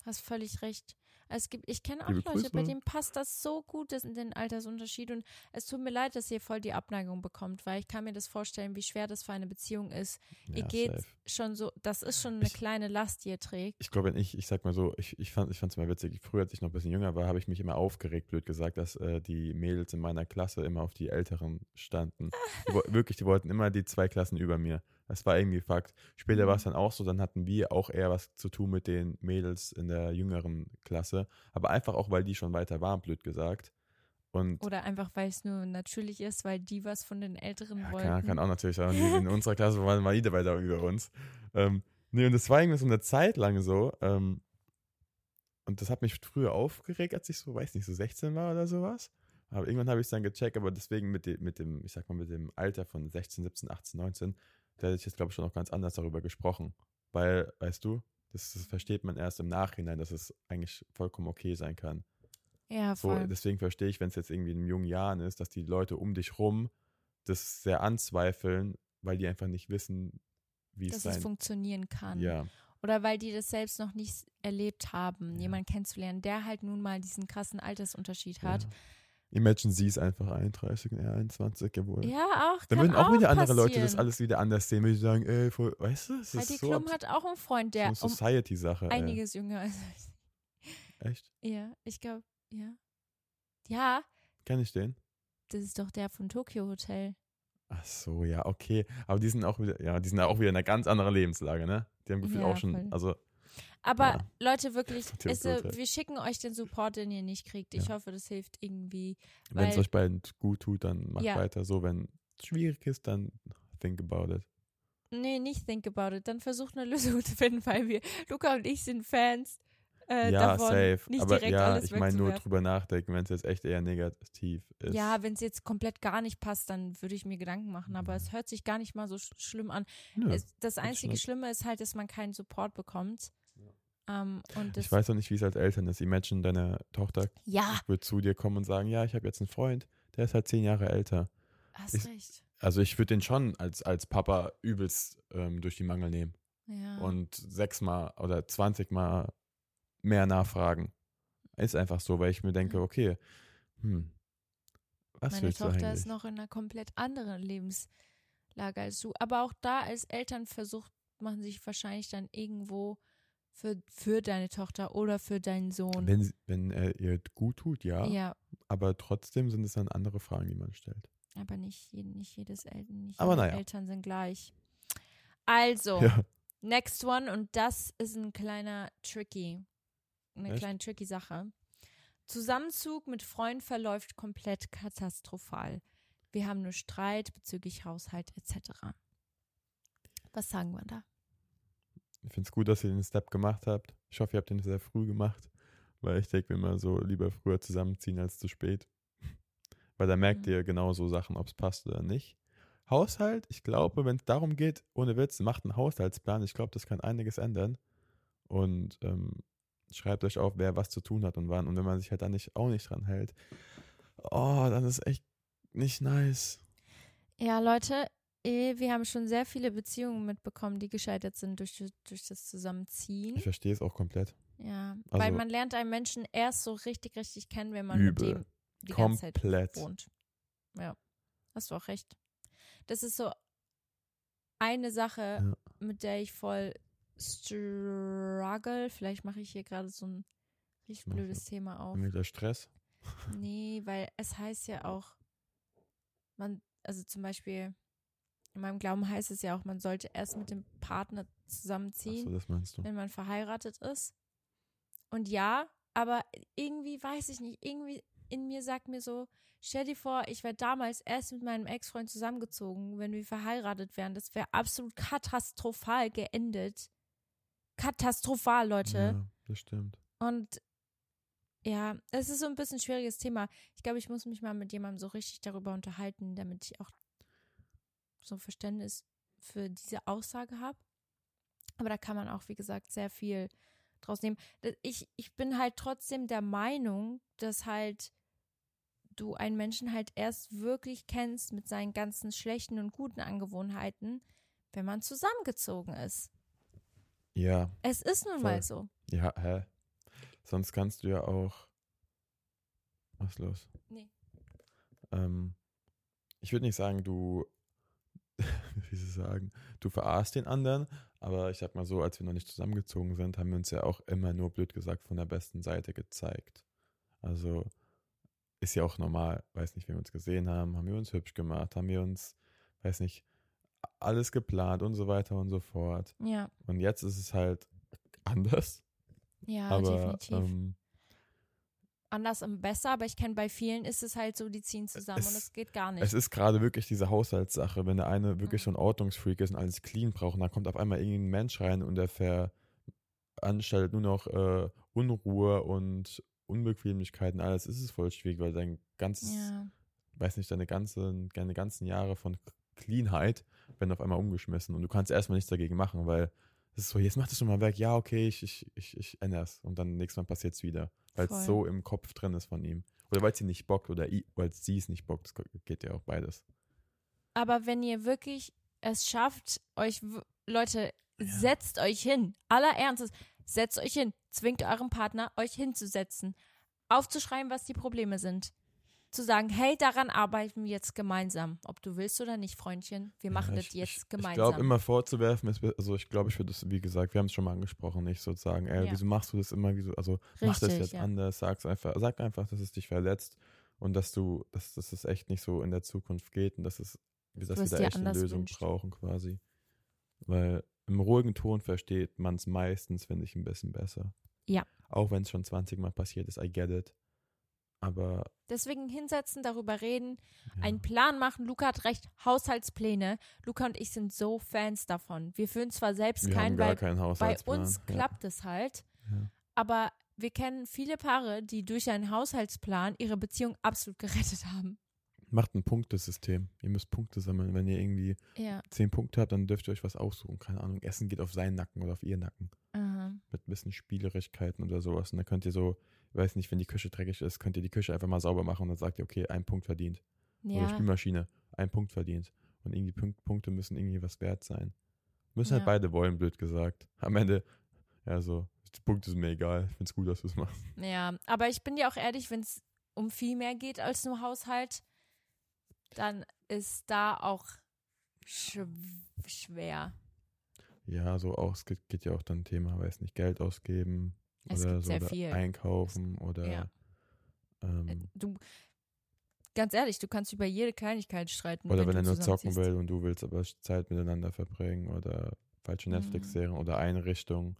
Hast völlig recht. Es gibt, ich kenne auch Liebe Leute, bei denen passt das so gut, das, den Altersunterschied. Und es tut mir leid, dass ihr voll die Abneigung bekommt, weil ich kann mir das vorstellen, wie schwer das für eine Beziehung ist. ihr Ja, geht safe. schon so, das ist schon eine Ich- kleine Last, die ihr trägt. Ich glaube, wenn ich, ich sag mal so, ich, ich fand es mal witzig, früher, als ich noch ein bisschen jünger war, habe ich mich immer aufgeregt, blöd gesagt, dass äh, die Mädels in meiner Klasse immer auf die Älteren standen. Die, wo- wirklich, die wollten immer die zwei Klassen über mir. Das war irgendwie Fakt. Später war es dann auch so, dann hatten wir auch eher was zu tun mit den Mädels in der jüngeren Klasse. Aber einfach auch, weil die schon weiter waren, blöd gesagt. Und Oder einfach, weil es nur natürlich ist, weil die was von den Älteren Ja, wollten. kann, kann auch natürlich sein. Die in unserer Klasse waren mal jeder weiter über uns. Ähm, nee, und das war irgendwie so eine Zeit lang so. Ähm, und das hat mich früher aufgeregt, als ich so, weiß nicht, so 16 war oder sowas. Aber irgendwann habe ich es dann gecheckt, aber deswegen mit, dem, mit dem, ich sag mal, mit dem Alter von 16, 17, 18, 19, da hätte ich jetzt, glaube ich, schon noch ganz anders darüber gesprochen. Weil, weißt du, das, das versteht man erst im Nachhinein, dass es eigentlich vollkommen okay sein kann. ja, So, voll. deswegen verstehe ich, wenn es jetzt irgendwie in jungen Jahren ist, dass die Leute um dich rum das sehr anzweifeln, weil die einfach nicht wissen, wie es dass es sein funktionieren kann. Ja, Oder weil die das selbst noch nicht erlebt haben, Ja. jemanden kennenzulernen, der halt nun mal diesen krassen Altersunterschied hat. ja. Imagine, sie ist einfach 31 und er 21 geworden. Ja, auch. Dann würden auch, wieder andere Leute das passieren. alles wieder anders sehen, wenn sie sagen, ey, voll, weißt du, es Heidi ist so, Klum hat auch einen Freund, so der eine um Society-Sache. ey. einiges jünger ist. Echt? Ja, ich glaube, ja. Ja, Kenn ich den? das ist doch der von Tokyo Hotel. Ach so, ja, okay. Aber die sind auch wieder, ja, die sind auch wieder in einer ganz anderen Lebenslage, ne? Die haben gefühlt Ja, auch schon, voll. also, Aber Ja. Leute, wirklich, ist, wir schicken euch den Support, den ihr nicht kriegt. Ich Ja. hoffe, das hilft irgendwie. wenn es euch beiden gut tut, dann macht Ja. weiter so. Wenn es schwierig ist, dann think about it. Nee, nicht think about it. Dann versucht eine Lösung zu finden, weil wir, Luca und ich sind Fans äh, ja, davon, safe. nicht Aber direkt ja, alles ich meine nur drüber nachdenken, wenn es jetzt echt eher negativ ist. Ja, wenn es jetzt komplett gar nicht passt, dann würde ich mir Gedanken machen. Aber es hört sich gar nicht mal so sch schlimm an. Nö. Es, das einzige. Schlimme ist halt, dass man keinen Support bekommt. Ähm, und das, ich weiß auch nicht, wie es als Eltern ist. Imagine, deine Tochter ja, wird zu dir kommen und sagen, ja, ich habe jetzt einen Freund, der ist halt zehn Jahre älter. hast ich- recht. Also ich würde den schon als, als Papa übelst ähm, durch die Mangel nehmen Ja. und sechsmal oder zwanzigmal mehr nachfragen. Ist einfach so, weil ich mir denke, okay, hm, was Meine willst du Tochter eigentlich? ist noch in einer komplett anderen Lebenslage als du. Aber auch da als Eltern versucht man sich wahrscheinlich dann irgendwo für, für deine Tochter oder für deinen Sohn. Wenn, sie- wenn er ihr gut tut, ja, ja, aber trotzdem sind es dann andere Fragen, die man stellt. aber nicht, je- nicht jedes Eltern, nicht Aber alle naja. Eltern sind gleich. Also, Ja, next one und das ist ein kleiner tricky, eine Echt? kleine tricky Sache. Zusammenzug mit Freunden verläuft komplett katastrophal. Wir haben nur Streit bezüglich Haushalt etc. Was sagen wir da? Ich finde es gut, dass ihr den Step gemacht habt. Ich hoffe, ihr habt den sehr früh gemacht, weil ich denke mir immer so, lieber früher zusammenziehen als zu spät. Weil da merkt Mhm. ihr genau so Sachen, ob es passt oder nicht. Haushalt, ich glaube, wenn es darum geht, ohne Witz, macht einen Haushaltsplan. Ich glaube, das kann einiges ändern. Und ähm, schreibt euch auf, wer was zu tun hat und wann. Und wenn man sich halt da nicht auch nicht dran hält, oh, dann ist echt nicht nice. Ja, Leute, wir haben schon sehr viele Beziehungen mitbekommen, die gescheitert sind durch, durch das Zusammenziehen. Ich verstehe es auch komplett. Ja, Also- weil man lernt einen Menschen erst so richtig, richtig kennen, wenn man Übel. mit dem die ganze Zeit Komplett. wohnt. Ja, hast du auch recht. Das ist so eine Sache, mit der ich voll struggle. Vielleicht mache ich hier gerade so ein richtig blödes Thema auf. Irgendwie der Stress. Nee, weil es heißt ja auch, man, also zum Beispiel, in meinem Glauben heißt es ja auch, man sollte erst mit dem Partner zusammenziehen Achso, das meinst du. wenn man verheiratet ist. Und ja, aber irgendwie weiß ich nicht, irgendwie in mir sagt mir so, stell dir vor, ich wäre damals erst mit meinem Ex-Freund zusammengezogen, wenn wir verheiratet wären. Das wäre absolut katastrophal geendet. Katastrophal, Leute. Ja, das stimmt. Und ja, es ist so ein bisschen ein schwieriges Thema. Ich glaube, ich muss mich mal mit jemandem so richtig darüber unterhalten, damit ich auch so Verständnis für diese Aussage habe. Aber da kann man auch, wie gesagt, sehr viel draus nehmen. Ich, ich bin halt trotzdem der Meinung, dass halt du einen Menschen halt erst wirklich kennst mit seinen ganzen schlechten und guten Angewohnheiten, wenn man zusammengezogen ist. Ja, Es ist nun Voll. mal so. ja, hä? Sonst kannst du ja auch. Was ist los? Nee. Ähm, ich würde nicht sagen, du, wie sie sagen, du verarschst den anderen, aber ich sag mal so, als wir noch nicht zusammengezogen sind, haben wir uns ja auch immer nur blöd gesagt von der besten Seite gezeigt. Also ist ja auch normal, weiß nicht, wie wir uns gesehen haben, haben wir uns hübsch gemacht, haben wir uns, weiß nicht, alles geplant und so weiter und so fort. Ja, Und jetzt ist es halt anders, ja, aber definitiv. ähm, anders und besser, aber ich kenne bei vielen ist es halt so, die ziehen zusammen Es- und es geht gar nicht. Es ist gerade wirklich diese Haushaltssache, wenn der eine wirklich Mhm. so ein Ordnungsfreak ist und alles clean braucht, und dann kommt auf einmal irgendein Mensch rein und der veranstaltet nur noch äh, Unruhe und Unbequemlichkeiten, alles. Es ist voll schwierig, weil dein ganzes, ja, weiß nicht, deine ganzen, deine ganzen Jahre von Cleanheit werden auf einmal umgeschmissen und du kannst erstmal nichts dagegen machen, weil es ist so, jetzt mach das schon mal weg, ja, okay, ich, ich, ich, ich ändere es und dann nächstes Mal passiert es wieder, weil es so im Kopf drin ist von ihm. Oder weil sie nicht bockt oder weil sie es nicht bockt, das geht ja auch beides. aber wenn ihr wirklich es schafft, euch, Leute, Ja. setzt euch hin. Aller Ernstes, setzt euch hin. Zwingt euren Partner, euch hinzusetzen. Aufzuschreiben, was die Probleme sind. Zu sagen, hey, daran arbeiten wir jetzt gemeinsam. Ob du willst oder nicht, Freundchen, wir machen Ja, das ich, jetzt ich, gemeinsam. Ich glaube, immer vorzuwerfen ist, also ich glaube, ich würde das, wie gesagt, wir haben es schon mal angesprochen, nicht so zu sagen, ey, Ja. wieso machst du das immer, wieso, also mach das Richtig, jetzt ja. anders, sag's einfach, sag einfach, dass es dich verletzt und dass du, dass, dass es echt nicht so in der Zukunft geht und dass es, dass wir da echt eine Lösung wünschst. brauchen quasi. Weil im ruhigen Ton versteht man es meistens, finde ich, ein bisschen besser. Ja. Auch wenn es schon 20 Mal passiert ist, I get it. Aber Deswegen hinsetzen, darüber reden, ja. einen Plan machen. Luca hat recht, Haushaltspläne. Luca und ich sind so Fans davon. Wir führen zwar selbst wir keinen, weil keinen bei uns ja. klappt es halt. Ja. Aber wir kennen viele Paare, die durch einen Haushaltsplan ihre Beziehung absolut gerettet haben. Macht ein Punktesystem. Ihr müsst Punkte sammeln. Wenn ihr irgendwie zehn Punkte habt, dann dürft ihr euch was aussuchen. Keine Ahnung, Essen geht auf seinen Nacken oder auf ihr Nacken. Aha. Mit ein bisschen Spielerigkeiten oder sowas. Und dann könnt ihr so, weiß nicht, wenn die Küche dreckig ist, könnt ihr die Küche einfach mal sauber machen und dann sagt ihr, okay, ein Punkt verdient. Oder Ja. Spülmaschine, ein Punkt verdient. Und irgendwie Punk Punkte müssen irgendwie was wert sein. Müssen Ja. halt beide wollen, blöd gesagt. Am Ende, ja, so, die Punkte sind mir egal. Ich find's gut, dass du es machst. ja. Aber ich bin dir auch ehrlich, wenn es um viel mehr geht als nur Haushalt, dann ist da auch schw schwer. Ja, so auch, es geht, geht ja auch dann Thema, weiß nicht, Geld ausgeben Es oder gibt so sehr oder viel. einkaufen oder Ja. ähm, Du, ganz ehrlich, du kannst über jede Kleinigkeit streiten. Oder wenn, er nur zocken will und du willst aber Zeit miteinander verbringen oder falsche Mhm. Netflix-Serien oder Einrichtungen.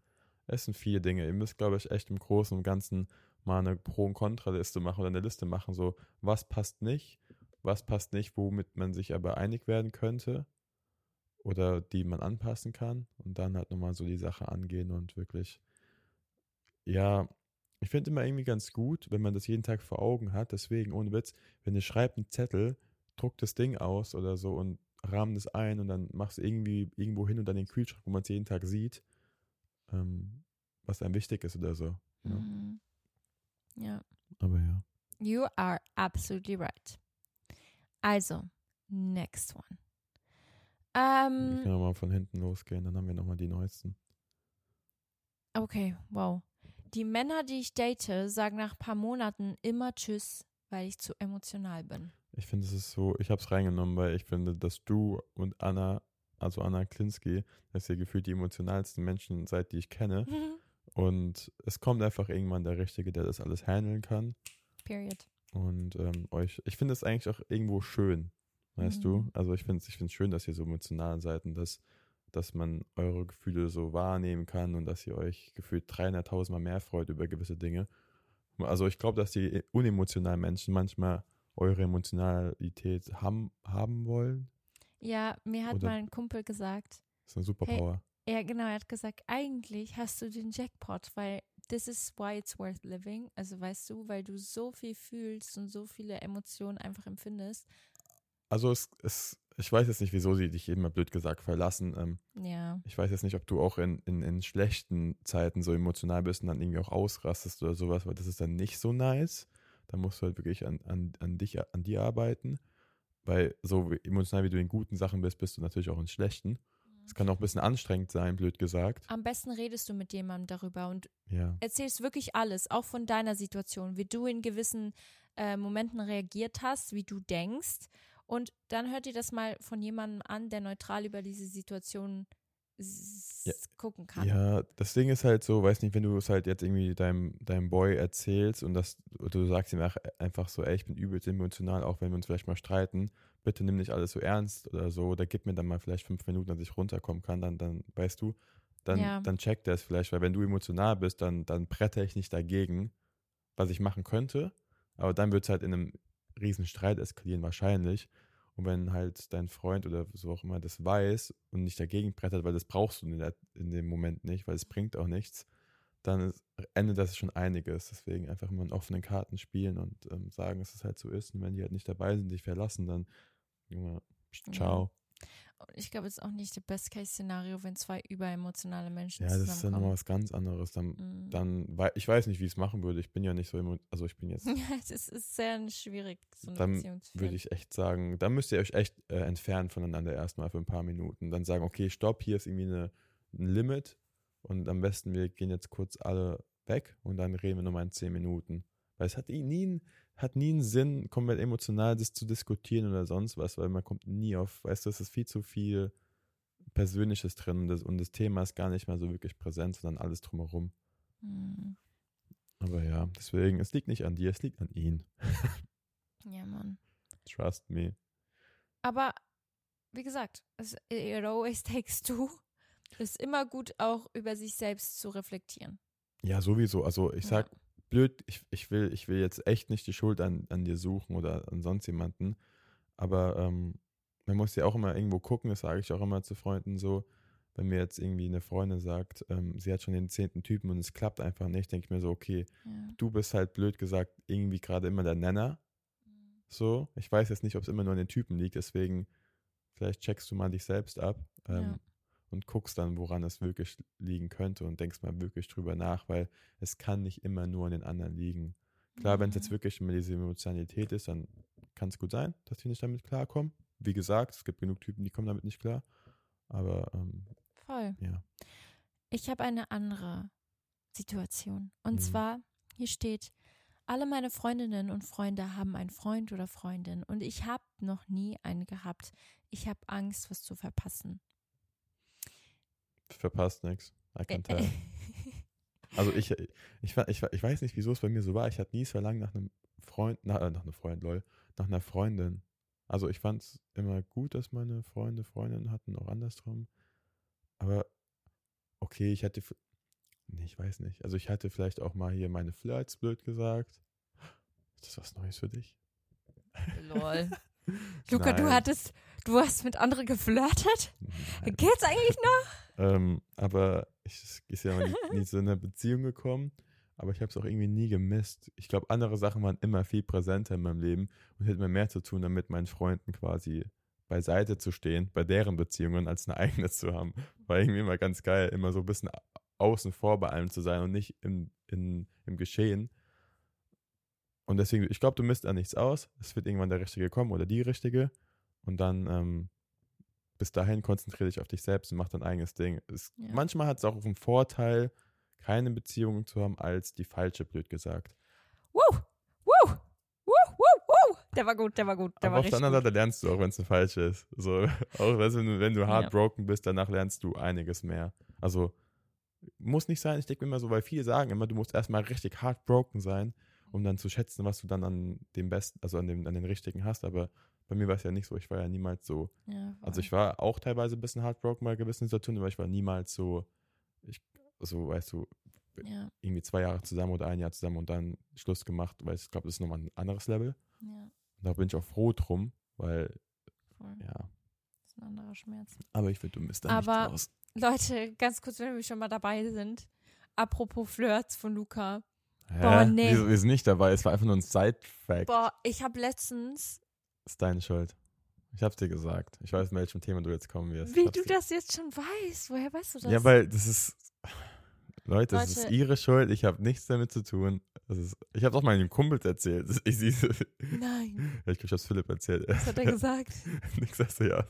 Es sind viele Dinge. Ihr müsst, glaube ich, echt im Großen und Ganzen mal eine Pro- und Kontraliste machen oder eine Liste machen, so was passt nicht, was passt nicht, womit man sich aber einig werden könnte oder die man anpassen kann und dann halt nochmal so die Sache angehen und wirklich, ja, ich finde immer irgendwie ganz gut, wenn man das jeden Tag vor Augen hat, deswegen ohne Witz, wenn ihr schreibt einen Zettel, druckt das Ding aus oder so und rahmen das ein und dann machst du irgendwie irgendwo hin und dann den Kühlschrank, wo man es jeden Tag sieht, ähm, was einem wichtig ist oder so. Ja. Mhm. Ja. Aber ja. You are absolutely right. Also, next one. Ähm, können auch mal von hinten losgehen, dann haben wir nochmal die neuesten. okay, wow. Die Männer, die ich date, sagen nach ein paar Monaten immer Tschüss, weil ich zu emotional bin. Ich finde, es ist so, ich habe es reingenommen, weil ich finde, dass du und Anna, also Anna Klinski, dass ihr gefühlt die emotionalsten Menschen seid, die ich kenne. Und es kommt einfach irgendwann der Richtige, der das alles handeln kann. Period. Und ähm, euch, ich finde es eigentlich auch irgendwo schön, weißt du? Mhm. Also ich finde es ich find's schön, dass ihr so emotional seid und dass, dass man eure Gefühle so wahrnehmen kann und dass ihr euch gefühlt 300.000 Mal mehr freut über gewisse Dinge. Also ich glaube, dass die unemotionalen Menschen manchmal eure Emotionalität haben, haben wollen. Ja, mir hat Oder- mal ein Kumpel gesagt, Das ist eine Superpower. ja genau, er hat gesagt, eigentlich hast du den Jackpot, weil this is why it's worth living. Also weißt du, weil du so viel fühlst und so viele Emotionen einfach empfindest. Also es, es, ich weiß jetzt nicht, wieso sie dich immer blöd gesagt verlassen. Ähm, Ja. ich weiß jetzt nicht, ob du auch in, in, in schlechten Zeiten so emotional bist und dann irgendwie auch ausrastest oder sowas, weil das ist dann nicht so nice. Da musst du halt wirklich an, an, an dich, an dir arbeiten. Weil so emotional wie du in guten Sachen bist, bist du natürlich auch in schlechten. Es kann auch ein bisschen anstrengend sein, blöd gesagt. Am besten redest du mit jemandem darüber und Ja. erzählst wirklich alles, auch von deiner Situation, wie du in gewissen äh, Momenten reagiert hast, wie du denkst. Und dann hört dir das mal von jemandem an, der neutral über diese Situation Ja. gucken kann. Ja, das Ding ist halt so, weiß nicht, wenn du es halt jetzt irgendwie deinem, deinem Boy erzählst und das, du sagst ihm ach- einfach so, ey, ich bin übelst emotional, auch wenn wir uns vielleicht mal streiten, bitte nimm nicht alles so ernst oder so, oder gib mir dann mal vielleicht fünf Minuten, dass ich runterkommen kann, dann, dann, weißt du, dann, Ja. dann checkt er es vielleicht, weil wenn du emotional bist, dann, dann bretter ich nicht dagegen, was ich machen könnte, aber dann wird es halt in einem riesen Streit eskalieren wahrscheinlich. Und wenn halt dein Freund oder so auch immer das weiß und nicht dagegen brettert, weil das brauchst du in, der, in dem Moment nicht, weil es bringt auch nichts, dann ist, endet das schon einiges. Deswegen einfach immer in offenen Karten spielen und ähm, sagen, dass es halt so ist. Und wenn die halt nicht dabei sind, dich verlassen, dann Junge, ciao. Ich glaube, es ist auch nicht das Best-Case-Szenario, wenn zwei überemotionale Menschen Ja, das ist dann nochmal was ganz anderes. Dann, Mhm. dann ich weiß nicht, wie ich es machen würde. Ich bin ja nicht so, emo- also ich bin jetzt Ja, es ist, sehr schwierig, so eine Dann Beziehung zu führen. würde ich echt sagen, da müsst ihr euch echt äh, entfernen voneinander erstmal für ein paar Minuten. Dann sagen, okay, stopp, hier ist irgendwie eine, ein Limit und am besten wir gehen jetzt kurz alle weg und dann reden wir nochmal in zehn Minuten. Weil es hat eh nie, hat nie einen Sinn, komplett emotional das zu diskutieren oder sonst was, weil man kommt nie auf, weißt du, es ist viel zu viel Persönliches drin und das, und das Thema ist gar nicht mehr so wirklich präsent, sondern alles drumherum. Mhm. Aber ja, deswegen, es liegt nicht an dir, es liegt an ihn. Ja, Mann. Trust me. Aber wie gesagt, es, it always takes two. Es ist immer gut, auch über sich selbst zu reflektieren. Ja, sowieso. Also ich sag, Ja. Blöd, ich, ich, will, ich will jetzt echt nicht die Schuld an, an dir suchen oder an sonst jemanden. Aber ähm, man muss ja auch immer irgendwo gucken, das sage ich auch immer zu Freunden so, wenn mir jetzt irgendwie eine Freundin sagt, ähm, sie hat schon den zehnten Typen und es klappt einfach nicht, denke ich mir so, okay, Ja. du bist halt blöd gesagt irgendwie gerade immer der Nenner. So, ich weiß jetzt nicht, ob es immer nur an den Typen liegt, deswegen vielleicht checkst du mal dich selbst ab ähm, Ja. Und guckst dann, woran es wirklich liegen könnte und denkst mal wirklich drüber nach, weil es kann nicht immer nur an den anderen liegen. Klar, wenn es jetzt Mhm. wirklich immer diese Emotionalität ist, dann kann es gut sein, dass die nicht damit klarkommen. Wie gesagt, es gibt genug Typen, die kommen damit nicht klar. Aber ähm, Voll. ja, Ich habe eine andere Situation. Und Mhm. zwar, hier steht, alle meine Freundinnen und Freunde haben einen Freund oder Freundin und ich habe noch nie einen gehabt. Ich habe Angst, was zu verpassen. Verpasst nichts. I can tell. Also ich, ich, ich, ich weiß nicht, wieso es bei mir so war. Ich hatte nie das Verlangen nach einem Freund, nach, äh, nach einem Freund, lol, nach einer Freundin. Also ich fand es immer gut, dass meine Freunde Freundinnen hatten, auch andersrum. Aber okay, ich hatte, nee, ich weiß nicht. Also ich hatte vielleicht auch mal hier meine Flirts, blöd gesagt. Ist das was Neues für dich? Lol. Luca, du Nein. hattest, du hast mit anderen geflirtet? Nein. Geht's eigentlich noch? Ähm, aber ich ist ja nie, nie zu einer Beziehung gekommen. Aber ich habe es auch irgendwie nie gemisst. Ich glaube, andere Sachen waren immer viel präsenter in meinem Leben und hätte mir mehr zu tun, damit meinen Freunden quasi beiseite zu stehen, bei deren Beziehungen, als eine eigene zu haben. War irgendwie immer ganz geil, immer so ein bisschen außen vor bei allem zu sein und nicht im, in, im Geschehen. Und deswegen, ich glaube, du misst da nichts aus. Es wird irgendwann der Richtige kommen oder die Richtige. Und dann ähm, bis dahin konzentriere dich auf dich selbst und mach dein eigenes Ding. Es, Ja. Manchmal hat es auch einen Vorteil, keine Beziehung zu haben, als die falsche, blöd gesagt. Woo! Woo! Woo! Woo! Woo! Der war gut, der war gut, der Aber war auf der richtig anderen gut. Seite lernst du auch, wenn es eine falsche ist. So, auch du, wenn du, wenn du Ja. heartbroken bist, danach lernst du einiges mehr. Also muss nicht sein, ich denke mir immer so, weil viele sagen immer, du musst erstmal richtig heartbroken sein, um dann zu schätzen, was du dann an dem besten, also an, dem, an den richtigen hast. Aber bei mir war es ja nicht so. Ich war ja niemals so. Ja, Also ich war auch teilweise ein bisschen heartbroken bei gewissen Situationen, aber ich war niemals so, ich, so weißt du, ja, irgendwie zwei Jahre zusammen oder ein Jahr zusammen und dann Schluss gemacht, weil ich glaube, das ist nochmal ein anderes Level. ja, Und da bin ich auch froh drum, weil, voll. ja, Das ist ein anderer Schmerz. aber ich finde, du misst da Aber- nicht raus. Leute, ganz kurz, wenn wir schon mal dabei sind. Apropos Flirts von Luca. Hä? Boah, nee. Wir sind nicht dabei, es war einfach nur ein Side-Fact. Boah, ich habe letztens, Ist deine Schuld. Ich hab's dir gesagt. Ich weiß, mit welchem Thema du jetzt kommen wirst. Wie du das jetzt schon weißt. Woher weißt du das? Ja, weil das ist. Leute, das ist Leute. ihre Schuld. Ich habe nichts damit zu tun. Das ist, ich habe auch meinen Kumpels erzählt. Ich, ich, Nein, ich glaube, ich hab's Philipp erzählt. was hat er gesagt? Nix sagst du ja.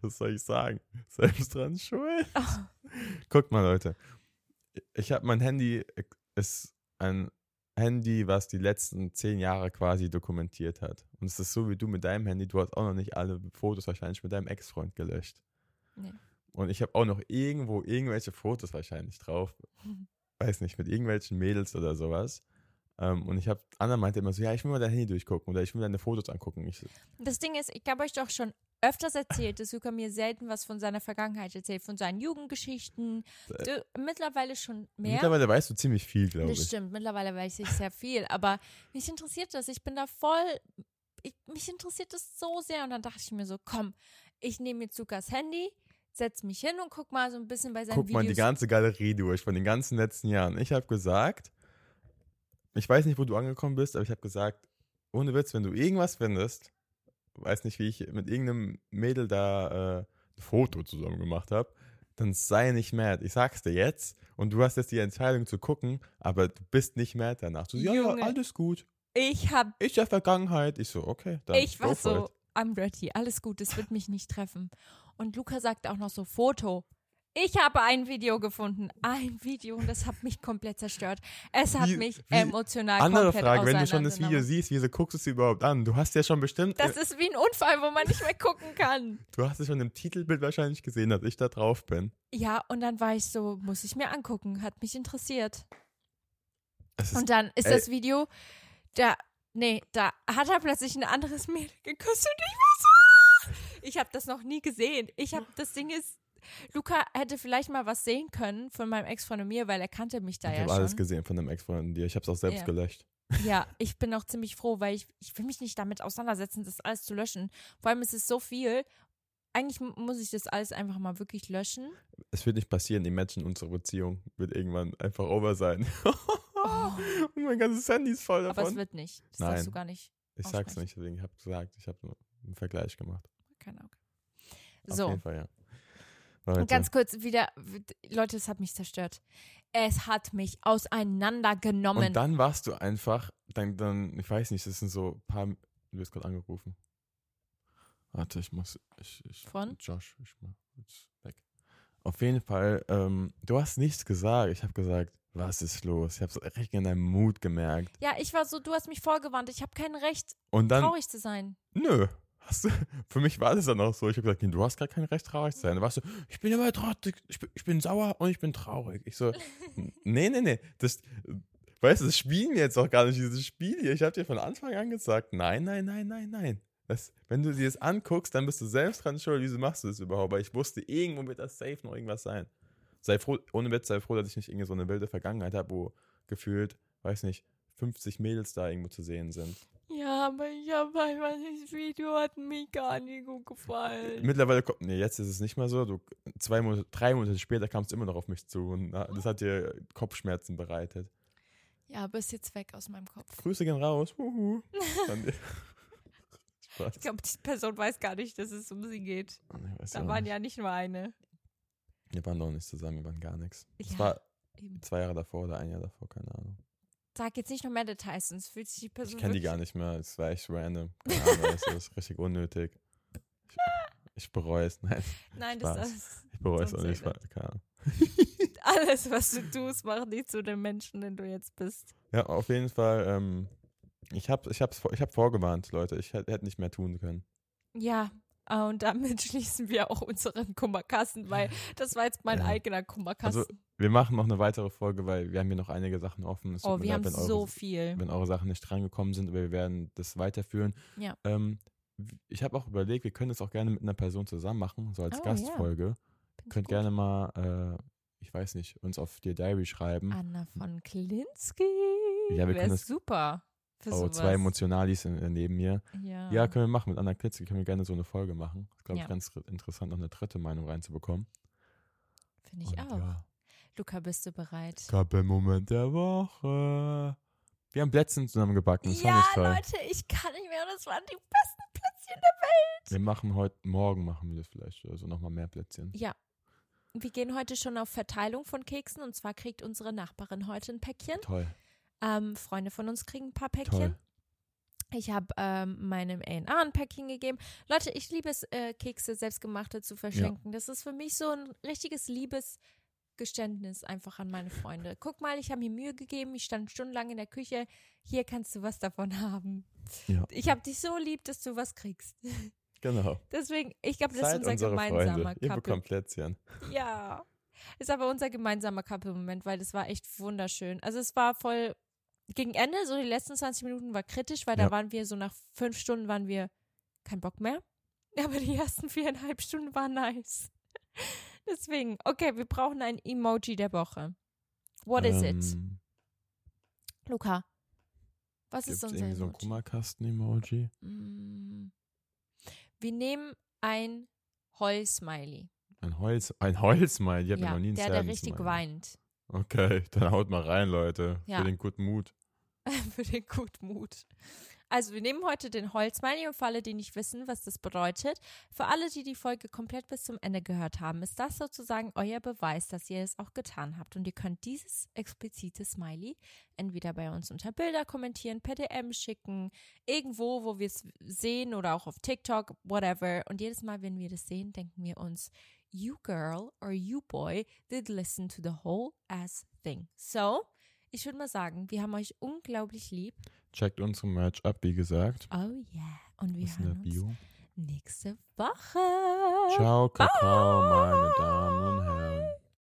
Was soll ich sagen? Selbst dran schuld. Oh, Guckt mal, Leute. Ich habe mein Handy, ist ein Handy, was die letzten zehn Jahre quasi dokumentiert hat. Und es ist so wie du mit deinem Handy, du hast auch noch nicht alle Fotos wahrscheinlich mit deinem Ex-Freund gelöscht. Nee. Und ich habe auch noch irgendwo irgendwelche Fotos wahrscheinlich drauf. Weiß nicht, mit irgendwelchen Mädels oder sowas. Ähm, und ich habe, Anna meinte immer so, ja, ich will mal dein Handy durchgucken oder ich will deine Fotos angucken. Ich, Das Ding ist, ich habe euch doch schon öfters erzählt, dass Luca mir selten was von seiner Vergangenheit erzählt, von seinen Jugendgeschichten. Du, mittlerweile schon mehr. Äh. mittlerweile weißt du ziemlich viel, glaube Das ich. stimmt, mittlerweile weiß ich sehr viel, aber mich interessiert das. Ich bin da voll, ich, mich interessiert das so sehr und dann dachte ich mir so, komm, ich nehme jetzt Lukas Handy, setz mich hin und guck mal so ein bisschen bei seinen Guck mal die Videos. ganze Galerie durch von den ganzen letzten Jahren. Ich habe gesagt, ich weiß nicht, wo du angekommen bist, aber ich habe gesagt, ohne Witz, wenn du irgendwas findest, weiß nicht, wie ich mit irgendeinem Mädel da äh, ein Foto zusammen gemacht habe, dann sei nicht mad. Ich sag's dir jetzt und du hast jetzt die Entscheidung zu gucken, aber du bist nicht mad danach. Du so, ja, alles gut. ich hab, Ist ja Vergangenheit. Ich so, okay, dann ich war so, it. I'm ready, alles gut, es wird mich nicht treffen. Und Luca sagt auch noch so, Foto. Ich habe ein Video gefunden, ein Video und das hat mich komplett zerstört. Es hat Wie- mich wie- emotional Andere komplett Frage, wenn du schon das Video siehst, wieso guckst du es überhaupt an? Du hast ja schon bestimmt, Das ist wie ein Unfall, wo man nicht mehr gucken kann. du hast es schon im Titelbild wahrscheinlich gesehen, dass ich da drauf bin. Ja, und dann war ich so, muss ich mir angucken, hat mich interessiert. Es ist Und dann ist ey. das Video, da, nee, da hat er plötzlich ein anderes Mädel geküsst und ich war so, ich habe das noch nie gesehen. Ich habe, das Ding ist, Luca hätte vielleicht mal was sehen können von meinem Ex-Freund und mir, weil er kannte mich da ich ja habe alles schon. gesehen von dem Ex-Freund von dir. Ich habe es auch selbst Ja. gelöscht. Ja, ich bin auch ziemlich froh, weil ich, ich will mich nicht damit auseinandersetzen, das alles zu löschen. Vor allem ist es so viel. Eigentlich mu- muss ich das alles einfach mal wirklich löschen. Es wird nicht passieren. Imagine, unsere Beziehung wird irgendwann einfach over sein. Und mein ganzes Handy ist voll Oh. Aber es davon. wird nicht. Das Nein. darfst du gar nicht. Ich sag's nicht, deswegen habe ich gesagt, ich habe nur einen Vergleich gemacht. Keine Ahnung. Auf So. jeden Fall, ja. Und Leute, ganz kurz wieder, Leute, es hat mich zerstört. Es hat mich auseinandergenommen. und dann warst du einfach, dann, dann, ich weiß nicht, das sind so ein paar, du wirst gerade angerufen. Warte, ich muss, ich, ich, Von? Josh, ich mach jetzt weg. Auf jeden Fall, ähm, du hast nichts gesagt. Ich habe gesagt, was ist los? Ich habe es richtig in deinem Mut gemerkt. ja, ich war so, du hast mich vorgewarnt. Ich habe kein Recht, Und dann, traurig zu sein. nö. Hast du, für mich war das dann auch so. Ich habe gesagt, du hast gar kein Recht, traurig zu sein. Da warst du, ich bin aber traurig, ich bin, ich bin sauer und ich bin traurig. Ich so, nee, nee, nee. Das, weißt du, das spielen wir jetzt auch gar nicht, dieses Spiel hier. Ich habe dir von Anfang an gesagt, nein, nein, nein, nein, nein. Das, wenn du dir das anguckst, dann bist du selbst dran schuld. Wieso machst du das überhaupt? Weil ich wusste, irgendwo wird das safe noch irgendwas sein. Sei froh, ohne Witz, sei froh, dass ich nicht irgendwie so eine wilde Vergangenheit habe, wo gefühlt, weiß nicht, 50 Mädels da irgendwo zu sehen sind. Aber ich habe einfach, das Video hat mir gar nicht gut gefallen. Mittlerweile kommt, nee, jetzt ist es nicht mehr so. Du, zwei Monate, drei Monate später kamst du immer noch auf mich zu und na, das hat dir Kopfschmerzen bereitet. Ja, aber ist jetzt weg aus meinem Kopf. Grüße gehen raus. Huhu. Ich glaube, die Person weiß gar nicht, dass es um sie geht. Da waren nicht. ja nicht nur eine. Wir waren doch nicht zusammen, wir waren gar nichts. Es Ja. war Eben. Zwei Jahre davor oder ein Jahr davor, keine Ahnung. Sag jetzt nicht noch mehr Details, sonst fühlt sich die Person Ich kenne die gar nicht mehr. Es war echt random. Keine Ahnung, das ist richtig unnötig. Ich, ich bereue es. Nein, Nein, das Spaß. ist ich bereue es auch nicht. Keine Ahnung. alles, was du tust, macht dich zu dem Menschen, den du jetzt bist. Ja, auf jeden Fall. Ähm, ich habe ich hab's, ich hab vorgewarnt, Leute. Ich hätte nicht mehr tun können. Ja, äh, und damit schließen wir auch unseren Kummerkasten, weil das war jetzt mein Ja. eigener Kummerkasten. Also, Wir machen noch eine weitere Folge, weil wir haben hier noch einige Sachen offen. Es oh, wir haben leid, wenn so eure, viel. wenn eure Sachen nicht drangekommen sind, aber wir werden das weiterführen. Ja. Ähm, ich habe auch überlegt, wir können das auch gerne mit einer Person zusammen machen, so als Oh, ja. Gastfolge. Ich Könnt gut. gerne mal, äh, ich weiß nicht, uns auf Dear Diary schreiben. Anna von Klinsky. Ja, wir Wär können das- super. Für Oh, sowas. zwei Emotionalis in, neben mir. Ja. Ja, können wir machen. Mit Anna Klitzke können wir gerne so eine Folge machen. Ist, glaube Ja. ich, ganz r- interessant, noch eine dritte Meinung reinzubekommen. Finde ich Und auch. Ja, Luca, bist du bereit? Moment der Woche. Wir haben Plätzchen zusammen gebacken. Das war ja, nicht toll. Leute, ich kann nicht mehr. Das waren die besten Plätzchen der Welt. Wir machen heute, morgen machen wir das vielleicht. Also nochmal mehr Plätzchen. Ja. Wir gehen heute schon auf Verteilung von Keksen und zwar kriegt unsere Nachbarin heute ein Päckchen. Toll. Ähm, Freunde von uns kriegen ein paar Päckchen. Toll. Ich habe ähm, meinem A&A ein Päckchen gegeben. Leute, ich liebe es, äh, Kekse selbstgemachte zu verschenken. Das ist für mich so ein richtiges Liebesgeständnis einfach an meine Freunde. Guck mal, ich habe mir Mühe gegeben. Ich stand stundenlang in der Küche. Hier kannst du was davon haben. Ja. Ich habe dich so lieb, dass du was kriegst. Genau. Deswegen, ich glaube, das ist Seid unser unsere gemeinsamer Freunde. Ihr Couple. bekommt Plätzchen. Ja. Ist aber unser gemeinsamer Couple-Moment, weil das war echt wunderschön. Also es war voll gegen Ende, so die letzten 20 Minuten war kritisch, weil da Ja. waren wir so nach fünf Stunden waren wir kein Bock mehr. Aber die ersten viereinhalb Stunden waren nice. Deswegen, okay, wir brauchen ein Emoji der Woche. What is it? ähm, Luca, was ist unser irgendwie so ein Emoji? Kummerkasten-Emoji? Mm. Wir nehmen ein Heul-Smiley. Ein Holz, ein Holzmal. Ich habe Ja, noch nie einen der, der richtig weint. Okay, dann haut mal rein, Leute. Ja. Für den guten Mut. für den Gutmut. Also wir nehmen heute den Holzmiley und für alle, die nicht wissen, was das bedeutet, für alle, die die Folge komplett bis zum Ende gehört haben, ist das sozusagen euer Beweis, dass ihr es auch getan habt. Und ihr könnt dieses explizite Smiley entweder bei uns unter Bilder kommentieren, per DM schicken, irgendwo, wo wir es sehen oder auch auf TikTok, whatever. Und jedes Mal, wenn wir das sehen, denken wir uns, you girl or you boy did listen to the whole ass thing. So, ich würde mal sagen, wir haben euch unglaublich lieb. Checkt unsere Merch ab, wie gesagt. Oh yeah. Und wir hören uns nächste Woche. Ciao, Kakao, meine Damen und Herren.